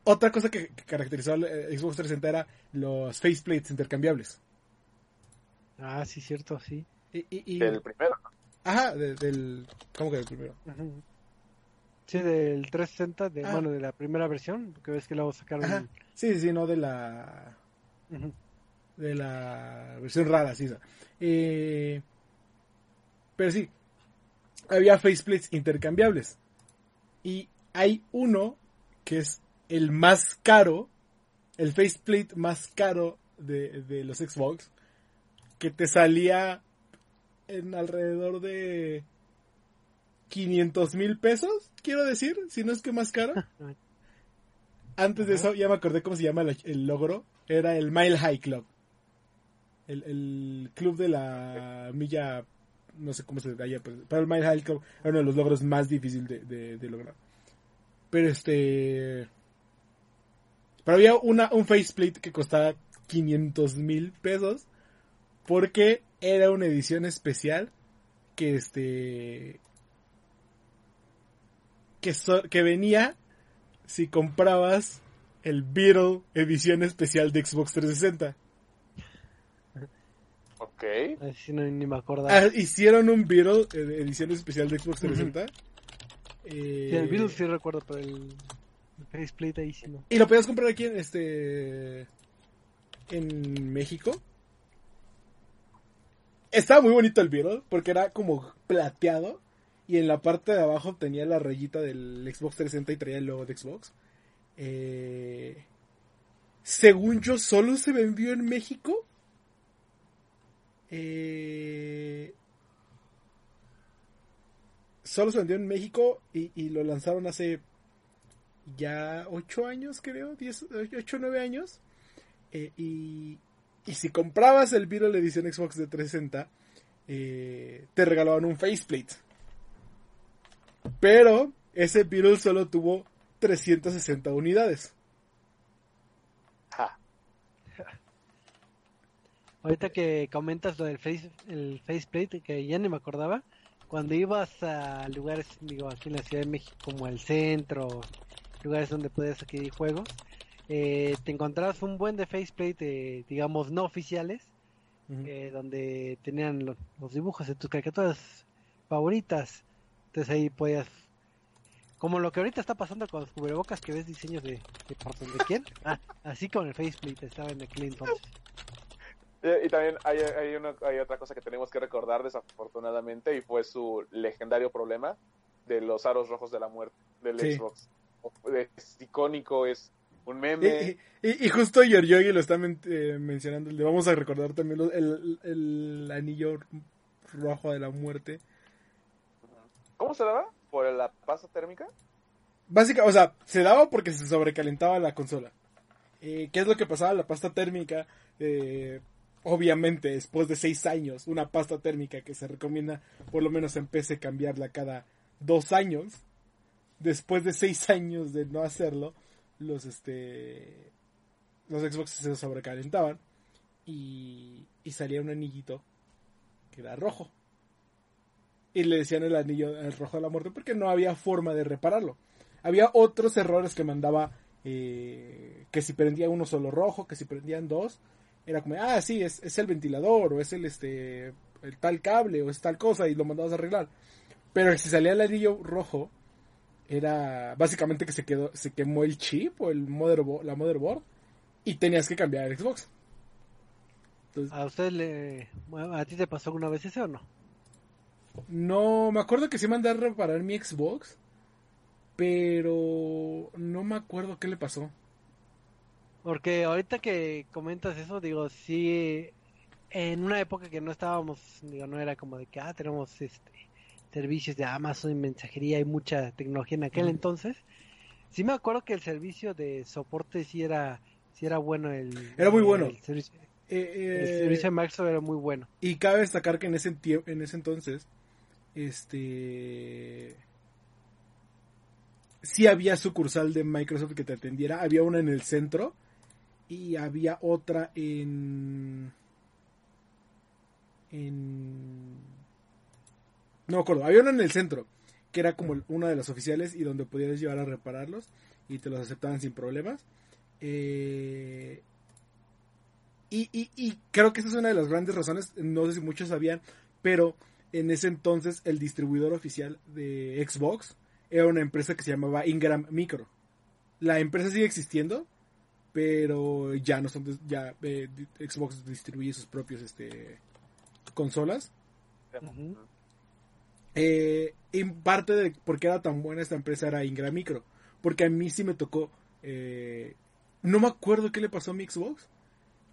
Otra cosa que, que caracterizó al Xbox 360 era los faceplates intercambiables. Ah, sí, cierto, sí. Y, y, y... El primero. Ajá, de, del. ¿Cómo que del primero? Sí, del 360, de, ah. bueno, de la primera versión, que ves que luego sacaron. Ajá. Sí, sí, no de la. De la versión rara, sí. Eh, pero sí, había faceplates intercambiables. Y hay uno que es el más caro, el faceplate más caro de, de los Xbox, que te salía en alrededor de 500 mil pesos, quiero decir, si no es que más caro. Antes de eso, ya me acordé cómo se llama el, el logro. Era el Mile High Club. El, el, club de la milla, no sé cómo se llama, pero el Mile High Club era uno de los logros más difíciles de, de, de lograr. Pero este... Pero había una, un faceplate que costaba 500 mil pesos porque era una edición especial que este que, so, que venía si comprabas el Beatle edición especial de Xbox 360. Ok. Así no, ni me acordaba. Ah, hicieron un Beatle edición especial de Xbox 360. eh... Sí, el Beatle sí recuerdo, pero el, el faceplate ahí sí no. Y lo podías comprar aquí en este en México. Estaba muy bonito el Beatle porque era como plateado y en la parte de abajo tenía la rayita del Xbox 360 y traía el logo de Xbox. Eh, según yo, solo se vendió en México. Eh, solo se vendió en México y, y, lo lanzaron hace ya 8 años, creo, 10, 8 o 9 años. Eh, y, y si comprabas el Beatle edición Xbox de 360, eh, te regalaban un faceplate. Pero ese Beatle solo tuvo 360 unidades. Ja. Ahorita que comentas lo del face, el faceplate, que ya ni me acordaba, cuando ibas a lugares, digo, aquí en la Ciudad de México, como el centro, lugares donde podías adquirir juegos, eh, te encontrabas un buen de faceplate, eh, digamos, no oficiales, uh -huh. eh, donde tenían los, los, dibujos de tus caricaturas favoritas. Entonces ahí podías, como lo que ahorita está pasando con los cubrebocas, que ves diseños de, de por donde quiera, ah, así con el faceplate estaba en aquel entonces. Eh, Y también hay, hay, una- hay otra cosa que tenemos que recordar desafortunadamente y fue su legendario problema de los aros rojos de la muerte del Sí. Xbox. Es icónico, es un meme. Y, y- y justo Yoryogi lo está men- eh, mencionando. Le vamos a recordar también el, el anillo rojo de la muerte. ¿Cómo se daba? ¿Por la pasta térmica? Básicamente, o sea, se daba porque se sobrecalentaba la consola. Eh, ¿Qué es lo que pasaba? La pasta térmica, eh, obviamente, después de seis años, una pasta térmica que se recomienda, por lo menos en PC, cambiarla cada dos años. Después de seis años de no hacerlo, los este los Xbox se sobrecalentaban y, y salía un anillito que era rojo. Y le decían el anillo el rojo de la muerte porque no había forma de repararlo. Había otros errores que mandaba eh, que si prendía uno solo rojo, que si prendían dos, era como, ah, sí, es, es el ventilador, o es el este el tal cable, o es tal cosa, y lo mandabas a arreglar. Pero si salía el anillo rojo, era básicamente que se quedó, se quemó el chip o el motherboard, la motherboard, y tenías que cambiar el Xbox. Entonces, ¿A usted le... ¿A ti te pasó alguna vez ese o no? No, me acuerdo que sí mandé a reparar mi Xbox, pero no me acuerdo qué le pasó. Porque ahorita que comentas eso, digo, sí, en una época que no estábamos, digo, no era como de que, ah, tenemos este servicios de Amazon y mensajería y mucha tecnología en aquel entonces. Sí me acuerdo que el servicio de soporte sí era, sí era bueno el... Era muy bueno. El servicio, Eh, el eh, servicio de Microsoft era muy bueno. y cabe destacar que en ese, en ese entonces, este... Sí había sucursal de Microsoft que te atendiera. Había una en el centro y había otra en... En... No me acuerdo. Había una en el centro que era como una de las oficiales y donde podías llevar a repararlos y te los aceptaban sin problemas. Eh, y, y- y creo que esa es una de las grandes razones, no sé si muchos sabían, pero en ese entonces el distribuidor oficial de Xbox era una empresa que se llamaba Ingram Micro. La empresa sigue existiendo, pero ya no son, ya eh, Xbox distribuye sus propios este, consolas. Eh, en parte de por qué era tan buena esta empresa era Ingram Micro. Porque a mí sí me tocó. eh, no me acuerdo qué le pasó a mi Xbox.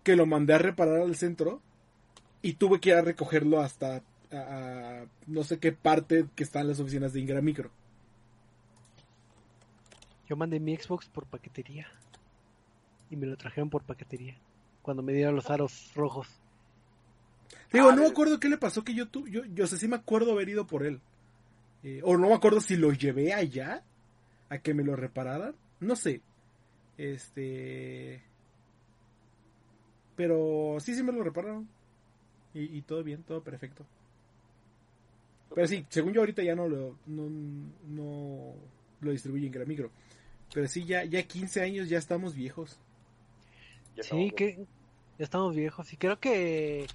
Que lo mandé a reparar al centro. Y tuve que ir a recogerlo hasta. a- no sé qué parte que está en las oficinas de Ingram Micro. Yo mandé mi Xbox por paquetería. Y me lo trajeron por paquetería. Cuando me dieron los aros rojos. Digo, Ah, no me de- acuerdo qué le pasó que yo tuve. Yo, yo sé, sí me acuerdo haber ido por él. Eh, o no me acuerdo si lo llevé allá. A que me lo repararan. No sé. Este. Pero sí, sí me lo repararon. Y, y todo bien, todo perfecto. Pero sí, según yo ahorita ya no lo, no, no lo distribuyen en Micro. Pero sí, ya, ya 15 años ya estamos viejos. Ya Sí, que ya estamos viejos. Y creo que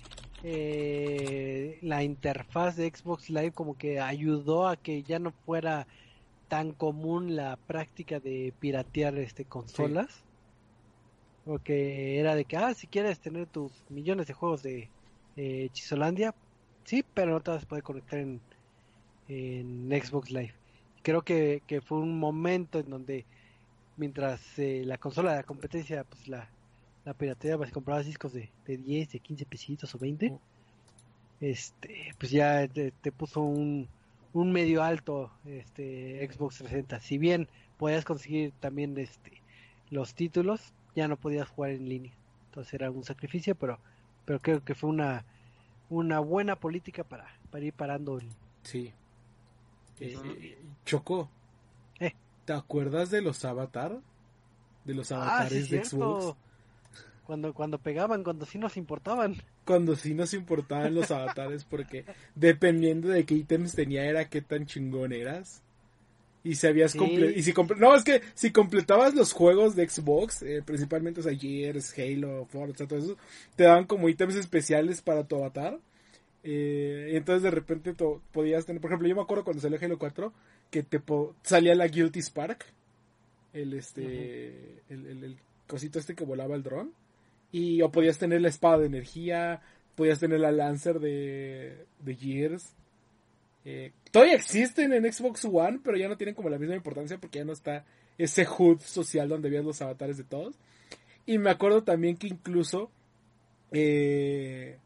eh, la interfaz de Xbox Live como que ayudó a que ya no fuera tan común la práctica de piratear este consolas. Porque era de que, ah, si quieres tener tus millones de juegos de eh, Chisolandia, sí, pero no te vas a poder conectar en, en Xbox Live. Creo que, que fue un momento en donde, mientras eh, la consola de la competencia, pues la, la piratería, pues comprabas discos de, de 10, de 15 pesitos o 20, Oh. este, pues ya te, te puso un, un medio alto este Xbox 360. Si bien podías conseguir también este los títulos, ya no podías jugar en línea. Entonces era un sacrificio, pero pero creo que fue una una buena política para, para ir parando el, Sí. Eh, Ujú. eh. Eh. ¿Te acuerdas de los avatar? De los Ah, sí, avatares de. Xbox. Cuando, cuando pegaban, cuando sí nos importaban. Cuando sí nos importaban los avatares, porque dependiendo de qué ítems tenía, era qué tan chingón eras. Y si habías Sí. comple- y si comple- no, es que si completabas los juegos de Xbox, eh, principalmente o sea, Gears, Halo, Forza, todo eso, te daban como ítems especiales para tu avatar. Eh, entonces de repente podías tener, por ejemplo, yo me acuerdo cuando salió Halo 4 que te po- salía la Guilty Spark, el este, el, el- el cosito este que volaba el dron. Y o podías tener la espada de energía, podías tener la Lancer de, de Gears. Eh, todavía existen en Xbox One, pero ya no tienen como la misma importancia porque ya no está ese HUD social donde veías los avatares de todos. Y me acuerdo también que incluso eh,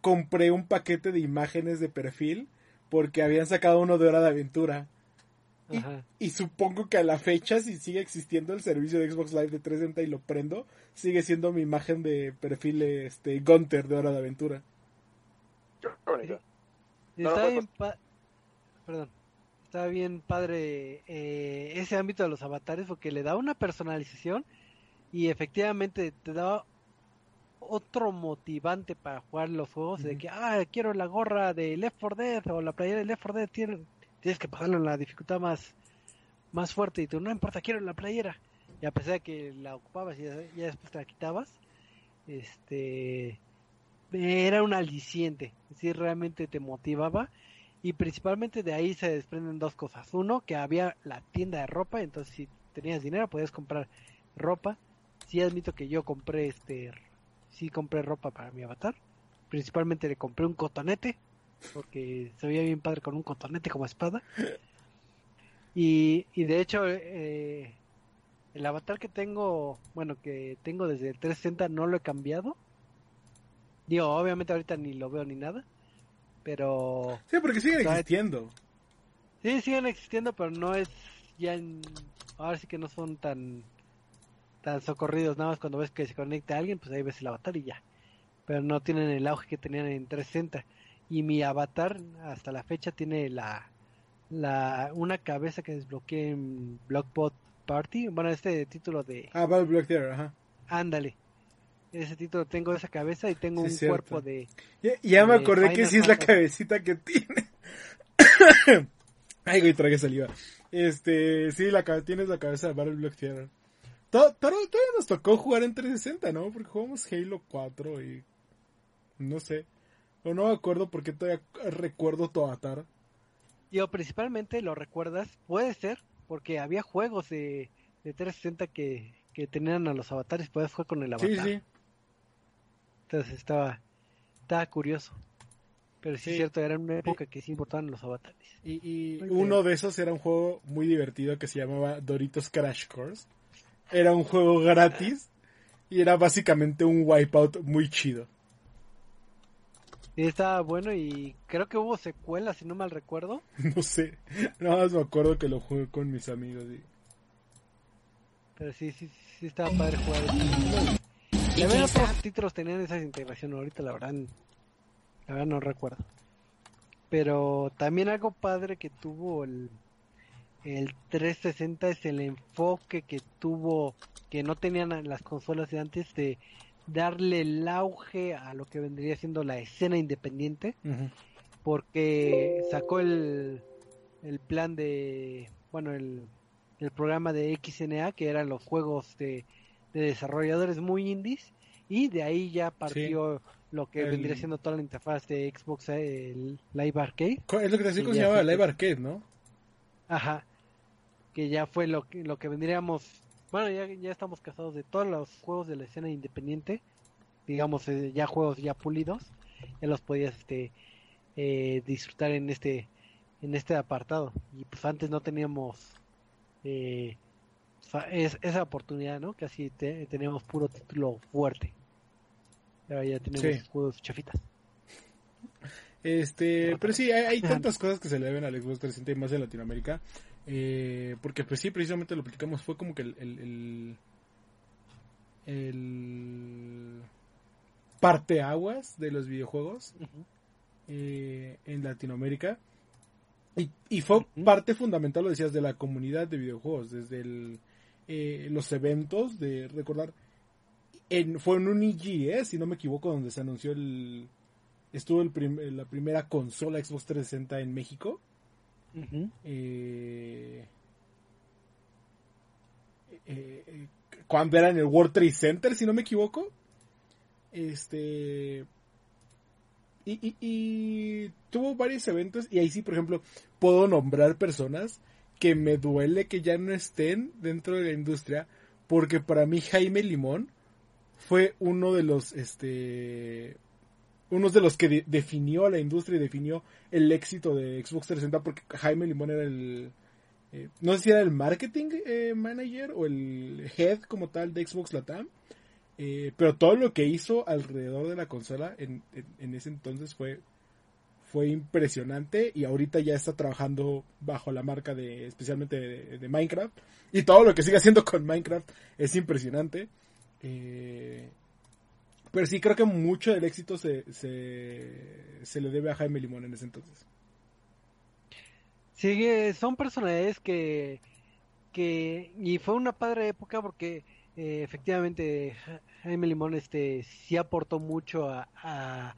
compré un paquete de imágenes de perfil porque habían sacado uno de Hora de Aventura. Y, supongo que a la fecha, si sigue existiendo el servicio de Xbox Live de 360 y lo prendo, sigue siendo mi imagen de perfil este Gunter de Hora de Aventura. está bien, perdón, está bien padre eh, ese ámbito de los avatares porque le da una personalización y efectivamente te da otro motivante para jugar los juegos de que ah quiero la gorra de Left 4 Dead o la playera de Left 4 Dead tienes que pasarlo en la dificultad más más fuerte. Y tú no importa quiero la playera y a pesar de que la ocupabas y ya, después te la quitabas este era un aliciente. Si realmente te motivaba. Y principalmente de ahí se desprenden dos cosas. Uno que había la tienda de ropa. Entonces si tenías dinero podías comprar ropa. Sí admito que yo compré este sí compré ropa para mi avatar. Principalmente le compré un cotonete, porque se veía bien padre con un cotonete como espada. Y, y de hecho, eh, el avatar que tengo, bueno, que tengo desde el 360 no lo he cambiado. Digo, obviamente ahorita ni lo veo ni nada, pero... Sí, porque siguen existiendo. Sí, siguen existiendo, pero no es ya en... Ahora sí que no son tan tan socorridos nada más cuando ves que se conecta a alguien, pues ahí ves el avatar y ya. Pero no tienen el auge que tenían en 360. Y mi avatar hasta la fecha tiene la, la una cabeza que desbloqueé en Blockbot Party. Bueno, este título de... Ah, Battle Block ajá. Ándale. Ese título tengo esa cabeza y tengo un cuerpo de... Ya, me acordé que sí es la cabecita que tiene. Ay, güey, tragué saliva. Este, sí, la tienes la cabeza de Battle Block Theater. Todavía nos tocó jugar en 360, ¿no? Porque jugamos Halo 4 y... No sé. O no me acuerdo porque todavía recuerdo tu avatar. Yo principalmente lo recuerdas, puede ser, porque había juegos de, de 360 que, que tenían a los avatares, puedes jugar con el avatar. Sí, sí. Entonces estaba, estaba curioso. Pero sí, es cierto, era una época que sí importaban los avatares. Y, y uno de esos era un juego muy divertido que se llamaba Doritos Crash Course era un juego gratis y era básicamente un wipeout muy chido. Y estaba bueno y creo que hubo secuelas, si no mal recuerdo. No sé, nada más me acuerdo que lo jugué con mis amigos. Pero sí, sí, sí estaba padre jugar. Y también otros títulos tenían esa integración, ahorita la verdad, la verdad no recuerdo. Pero también algo padre que tuvo el, el 360 es el enfoque que tuvo, que no tenían las consolas de antes, de darle el auge a lo que vendría siendo la escena independiente, porque sacó el, el plan de, bueno, el, el programa de XNA, que eran los juegos de, desarrolladores muy indies, y de ahí ya partió lo que vendría siendo toda la interfaz de Xbox, el Live Arcade. Es lo que te que se llama Live Arcade, ¿no? Ajá que ya fue lo que, lo que vendríamos, bueno, ya, ya estamos casados de todos los juegos de la escena independiente, digamos, eh, ya juegos ya pulidos, ya los podías este, eh, disfrutar en este, en este apartado. Y pues antes no teníamos eh, esa oportunidad, ¿no? Casi teníamos puro título fuerte. Ahora ya tenemos juegos chafitas. Este, pero sí, hay, hay tantas cosas que se le deben al Xbox 360 y más en Latinoamérica. Eh, porque pues sí, precisamente lo platicamos, fue como que el, el, el, parteaguas de los videojuegos eh, en Latinoamérica. Y, y fue parte fundamental, lo decías, de la comunidad de videojuegos, desde el, eh, los eventos, de recordar, en, fue en un IG, si no me equivoco, donde se anunció el... Estuvo el la primera consola Xbox 360 en México. Eh, eh, eh, cuando era en el World Trade Center, si no me equivoco. Este. Y, tuvo varios eventos. Y ahí sí, por ejemplo, puedo nombrar personas que me duele que ya no estén dentro de la industria. Porque para mí Jaime Limón fue uno de los, este, uno de los que definió la industria y definió el éxito de Xbox 360 porque Jaime Limón era el, eh, no sé si era el marketing eh, manager o el head como tal de Xbox Latam, eh, pero todo lo que hizo alrededor de la consola en, en, ese entonces fue fue impresionante y ahorita ya está trabajando bajo la marca de especialmente de, Minecraft y todo lo que sigue haciendo con Minecraft es impresionante eh, pero sí creo que mucho del éxito se, se, le debe a Jaime Limón en ese entonces sí son personalidades que que y fue una padre época porque eh, efectivamente Jaime Limón este sí aportó mucho a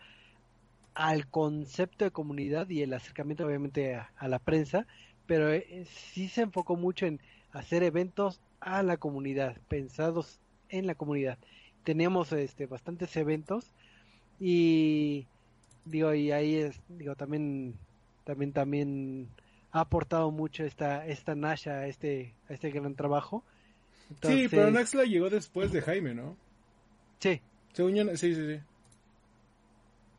al concepto de comunidad y el acercamiento obviamente a, la prensa, pero eh, sí se enfocó mucho en hacer eventos a la comunidad, pensados en la comunidad. Teníamos este bastantes eventos y digo y ahí es digo también también también ha aportado mucho esta esta Nasha a este a este gran trabajo. sí, pero Naxla llegó después de Jaime, ¿no? Sí. Según sí, sí, sí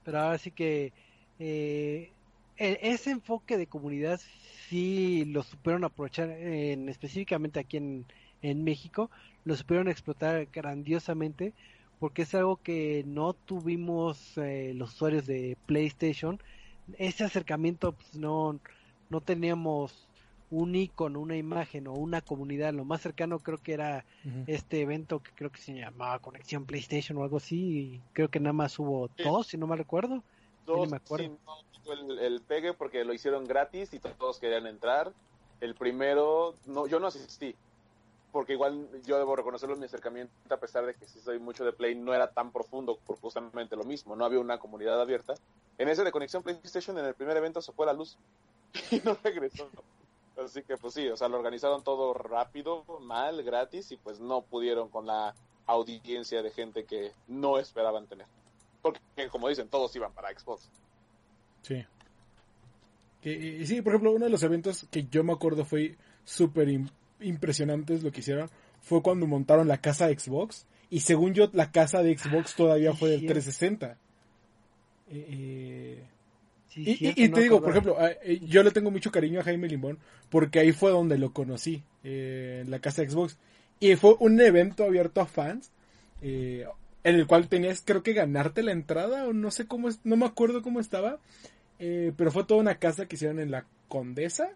pero ahora sí que eh, e-, ese enfoque de comunidad sí lo supieron aprovechar en, específicamente aquí en, en México, lo supieron explotar grandiosamente porque es algo que no tuvimos eh, los usuarios de PlayStation. Ese acercamiento pues, no, no teníamos un icono, una imagen o una comunidad. Lo más cercano creo que era este evento que creo que se llamaba Conexión PlayStation o algo así. Y creo que nada más hubo dos, si no me recuerdo. Dos, me acuerdo. el, el, pegue porque lo hicieron gratis y todos querían entrar. El primero, no, yo no asistí. Porque igual yo debo reconocerlo mi acercamiento, a pesar de que si soy mucho de Play, no era tan profundo por justamente lo mismo. No había una comunidad abierta. En ese de Conexión PlayStation, en el primer evento se fue la luz y no regresó. Así que pues sí, o sea, lo organizaron todo rápido, mal, gratis y pues no pudieron con la audiencia de gente que no esperaban tener. Porque como dicen, todos iban para Xbox. Sí. Que, sí, por ejemplo, uno de los eventos que yo me acuerdo fue súper impresionante lo que hicieron fue cuando montaron la casa de Xbox y según yo la casa de Xbox todavía fue del 360. Eh, eh, y, te digo, por ejemplo, eh, yo le tengo mucho cariño a Jaime Limón porque ahí fue donde lo conocí, eh, en la casa de Xbox. Y fue un evento abierto a fans, eh, en el cual tenías, creo que ganarte la entrada, o no sé cómo, no me acuerdo cómo estaba, pero fue toda una casa que hicieron en la Condesa,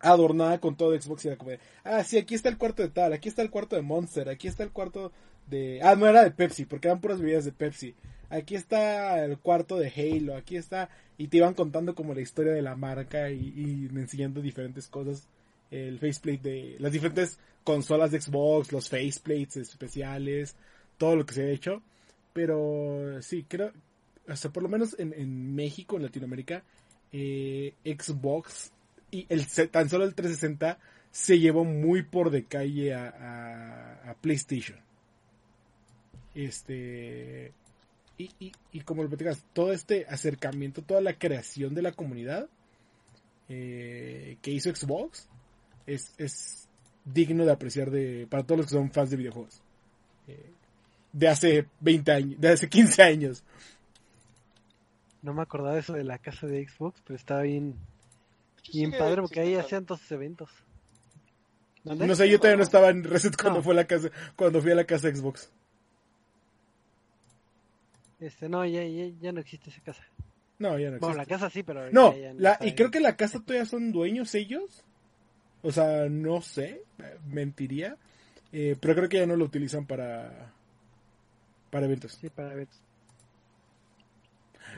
adornada con todo Xbox y era como de, ah, sí, aquí está el cuarto de tal, aquí está el cuarto de Monster, aquí está el cuarto de, ah, no era de Pepsi, porque eran puras bebidas de Pepsi. Aquí está el cuarto de Halo, aquí está, y te iban contando como la historia de la marca y, enseñando diferentes cosas, el faceplate de las diferentes consolas de Xbox, los faceplates especiales, todo lo que se ha hecho, pero sí, creo, hasta por lo menos en, México, en Latinoamérica, eh, Xbox y el tan solo el 360 se llevó muy por de calle a, PlayStation. Este, y, y, como lo platicas, todo este acercamiento, toda la creación de la comunidad eh, que hizo Xbox es, es digno de apreciar de, para todos los que son fans de videojuegos. Eh, de hace 20 años, de hace 15 años. No me acordaba eso de la casa de Xbox, pero estaba bien, bien padre porque ahí hacían todos esos eventos. No sé, yo todavía no estaba en Reset cuando fue la casa, cuando fui a la casa de Xbox. Este, no, ya, ya, no existe esa casa. No, ya no existe. Bueno, la casa sí, pero. No, la, y creo que la casa todavía son dueños ellos. O sea, no sé, mentiría. Eh, pero creo que ya no lo utilizan para. Para eventos. Sí, para eventos.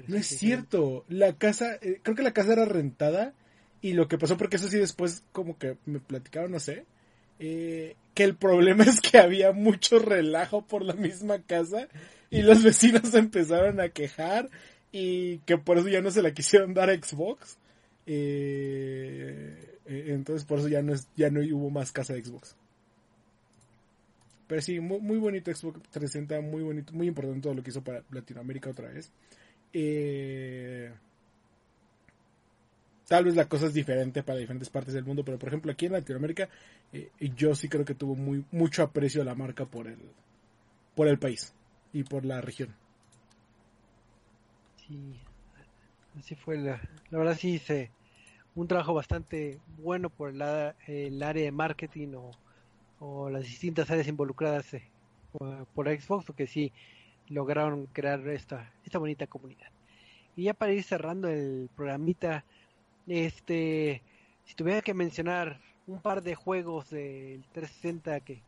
no es cierto. La casa, eh, creo que la casa era rentada. Y lo que pasó, porque eso sí después como que me platicaron, no sé. Eh, que el problema es que había mucho relajo por la misma casa y los vecinos empezaron a quejar y que por eso ya no se la quisieron dar a Xbox. Eh, eh, entonces por eso ya no, es, ya no hubo más casa de Xbox. Pero sí, muy, bonito Xbox 360, muy bonito, muy importante todo lo que hizo para Latinoamérica otra vez. Eh, tal vez la cosa es diferente para diferentes partes del mundo, pero por ejemplo aquí en Latinoamérica yo sí creo que tuvo muy mucho aprecio la marca por el por el país y por la región. Sí, así fue. La, la verdad sí hice un trabajo bastante bueno por la, el área de marketing o, o las distintas áreas involucradas eh, por, por Xbox, porque sí lograron crear esta, esta bonita comunidad. Y ya para ir cerrando el programita, este, si tuviera que mencionar un par de juegos del 360 que,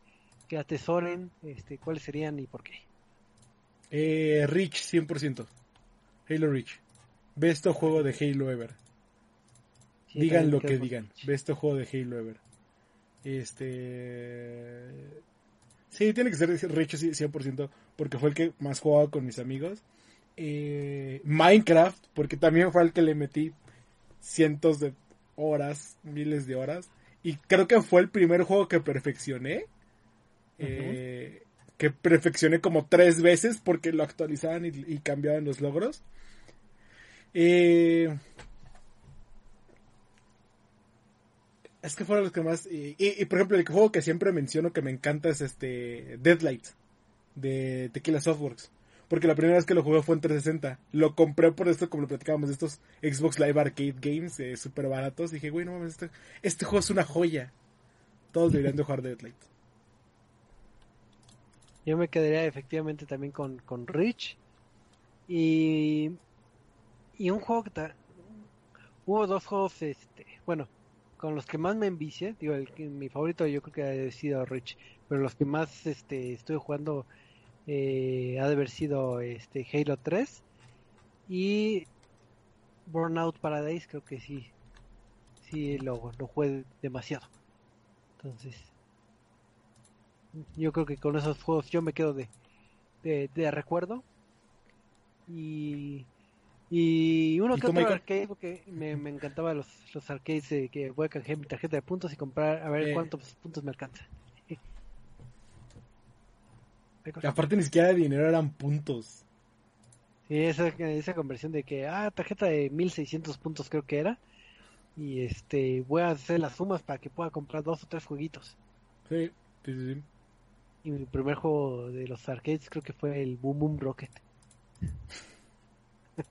que atesoren, este, ¿cuáles serían y por qué? Eh, Reach 100%. Halo Reach. Best juego de Halo ever. Sí, digan lo que digan. Reach. Best juego de Halo ever. Este. Sí, tiene que ser Reach sí, 100%, porque fue el que más jugaba con mis amigos. Eh, Minecraft, porque también fue el que le metí cientos de horas, miles de horas. Y creo que fue el primer juego que perfeccioné. Eh, que perfeccioné como tres veces porque lo actualizaban y, y cambiaban los logros. Eh, es que fueron los que más. Y, y- y, por ejemplo, el juego que siempre menciono que me encanta es este Deadlight de Tequila Softworks. Porque la primera vez que lo jugué fue en 360. Lo compré por esto, como lo platicábamos, de estos Xbox Live Arcade Games eh, súper baratos. Dije, güey, no mames, este, este juego es una joya. Todos deberían de jugar Deadlight. Yo me quedaría efectivamente también con, con Rich. Y, y un juego que ta- hubo dos juegos, este, bueno, con los que más me envicié, digo, el, mi favorito yo creo que ha sido Rich, pero los que más este, estuve jugando eh, ha de haber sido este, Halo 3 y Burnout Paradise, creo que sí, sí lo, lo jugué demasiado. Entonces, yo creo que con esos juegos yo me quedo de, de, de recuerdo. Y, y uno ¿Y que otro arcade, porque me, me encantaban los, los arcades de que voy a canjear mi tarjeta de puntos y comprar a ver Eh. cuántos puntos me alcanza. Y aparte ni siquiera de dinero eran puntos. Sí, esa, esa conversión de que, ah, tarjeta de 1600 puntos creo que era. Y este, voy a hacer las sumas para que pueda comprar dos o tres jueguitos. Sí, sí, sí, sí. Y mi primer juego de los arcades creo que fue el Boom Boom Rocket.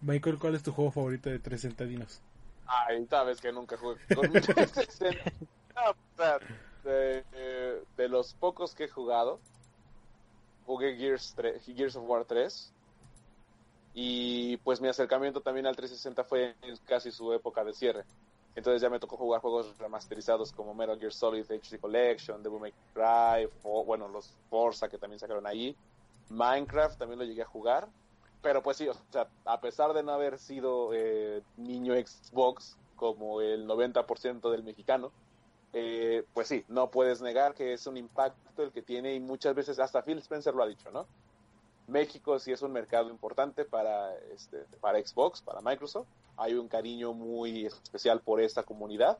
Michael, ¿cuál es tu juego favorito de 360 dinos? Ay, sabes que nunca jugué con mi 360. De, de- de los pocos que he jugado, jugué Gears, 3 Gears of War 3. Y pues mi acercamiento también al 360 fue en casi su época de cierre. Entonces ya me tocó jugar juegos remasterizados como Metal Gear Solid HD Collection, Devil May Cry, o, bueno, los Forza que también sacaron ahí. Minecraft también lo llegué a jugar. Pero pues sí, o sea, a pesar de no haber sido eh, niño Xbox como el 90% del mexicano, eh, pues sí, no puedes negar que es un impacto el que tiene y muchas veces hasta Phil Spencer lo ha dicho, ¿no? México sí es un mercado importante para, este, para Xbox, para Microsoft. Hay un cariño muy especial por esta comunidad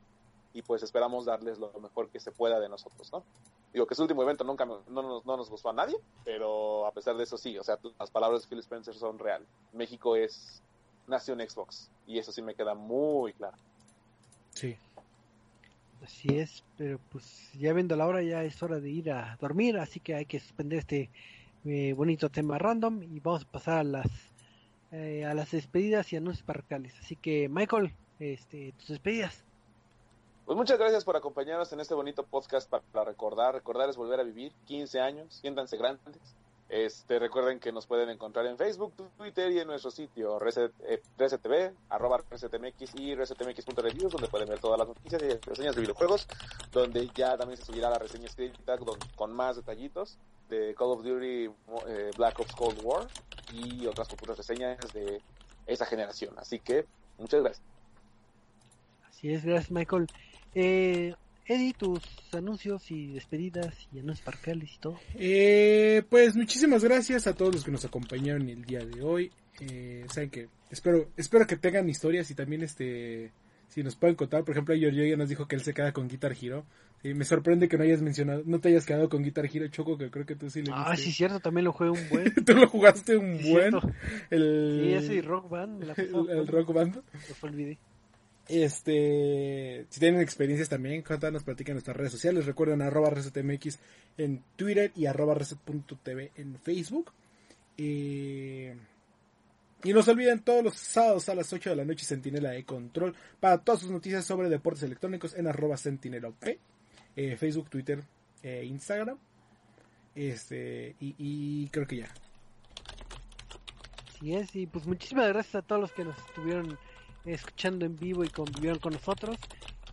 y pues esperamos darles lo mejor que se pueda de nosotros, ¿no? Digo que ese último evento nunca no, nos, no nos gustó a nadie, pero a pesar de eso sí, o sea, las palabras de Phil Spencer son real. México es nación Xbox y eso sí me queda muy claro. Sí. Así es, pero pues ya viendo la hora ya es hora de ir a dormir, así que hay que suspender este eh, bonito tema random y vamos a pasar a las eh, a las despedidas y anuncios parroquiales. Así que Michael, este, tus despedidas. Pues muchas gracias por acompañarnos en este bonito podcast para, recordar. Recordar es volver a vivir 15 años, siéntanse grandes. Este, recuerden que nos pueden encontrar en Facebook, Twitter y en nuestro sitio Reset, eh, arroba ResetMX y ResetMX.reviews, donde pueden ver todas las noticias y reseñas de videojuegos, donde ya también se subirá la reseña escrita con, con más detallitos de Call of Duty eh, Black Ops Cold War y otras futuras reseñas de esa generación. Así que, muchas gracias. Así es, gracias Michael. Eh, Eddie, tus anuncios y despedidas y anuncios parroquiales y todo. Eh, pues muchísimas gracias a todos los que nos acompañaron el día de hoy. Eh, saben que espero espero que tengan historias y también este si nos pueden contar, por ejemplo, Giorgio ya nos dijo que él se queda con Guitar Hero. Sí, me sorprende que no hayas mencionado, no te hayas quedado con Guitar Hero Choco, que creo que tú sí le Ah, diste. sí, cierto, también lo jugué un buen. Tú lo jugaste un Sí, buen cierto. el Sí, ese Rock Band. me la el, el Rock Band. lo olvidé. Este, si tienen experiencias también, nos platican en nuestras redes sociales. Recuerden arroba resetmx en Twitter y arroba reset.tv en Facebook. Eh, y no se olviden todos los sábados a las 8 de la noche Sentinela de Control para todas sus noticias sobre deportes electrónicos en arroba sentinelop. Eh, Facebook, Twitter e Instagram. Este, y, y creo que ya. Así es, y pues muchísimas gracias a todos los que nos estuvieron escuchando en vivo y convivieron con nosotros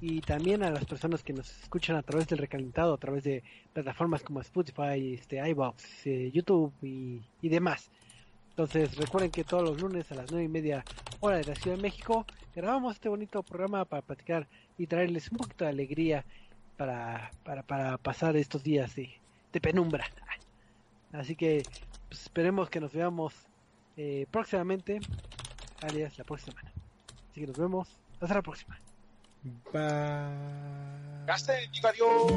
y también a las personas que nos escuchan a través del recalentado, a través de plataformas como Spotify, este, iBox, eh, YouTube y, demás. Entonces recuerden que todos los lunes a las nueve y media hora de la Ciudad de México grabamos este bonito programa para platicar y traerles un poquito de alegría para, para, para pasar estos días de, de penumbra. Así que pues, esperemos que nos veamos eh, próximamente, alias la próxima semana. Así que nos vemos. Hasta la próxima. Bye. Gaste, adiós.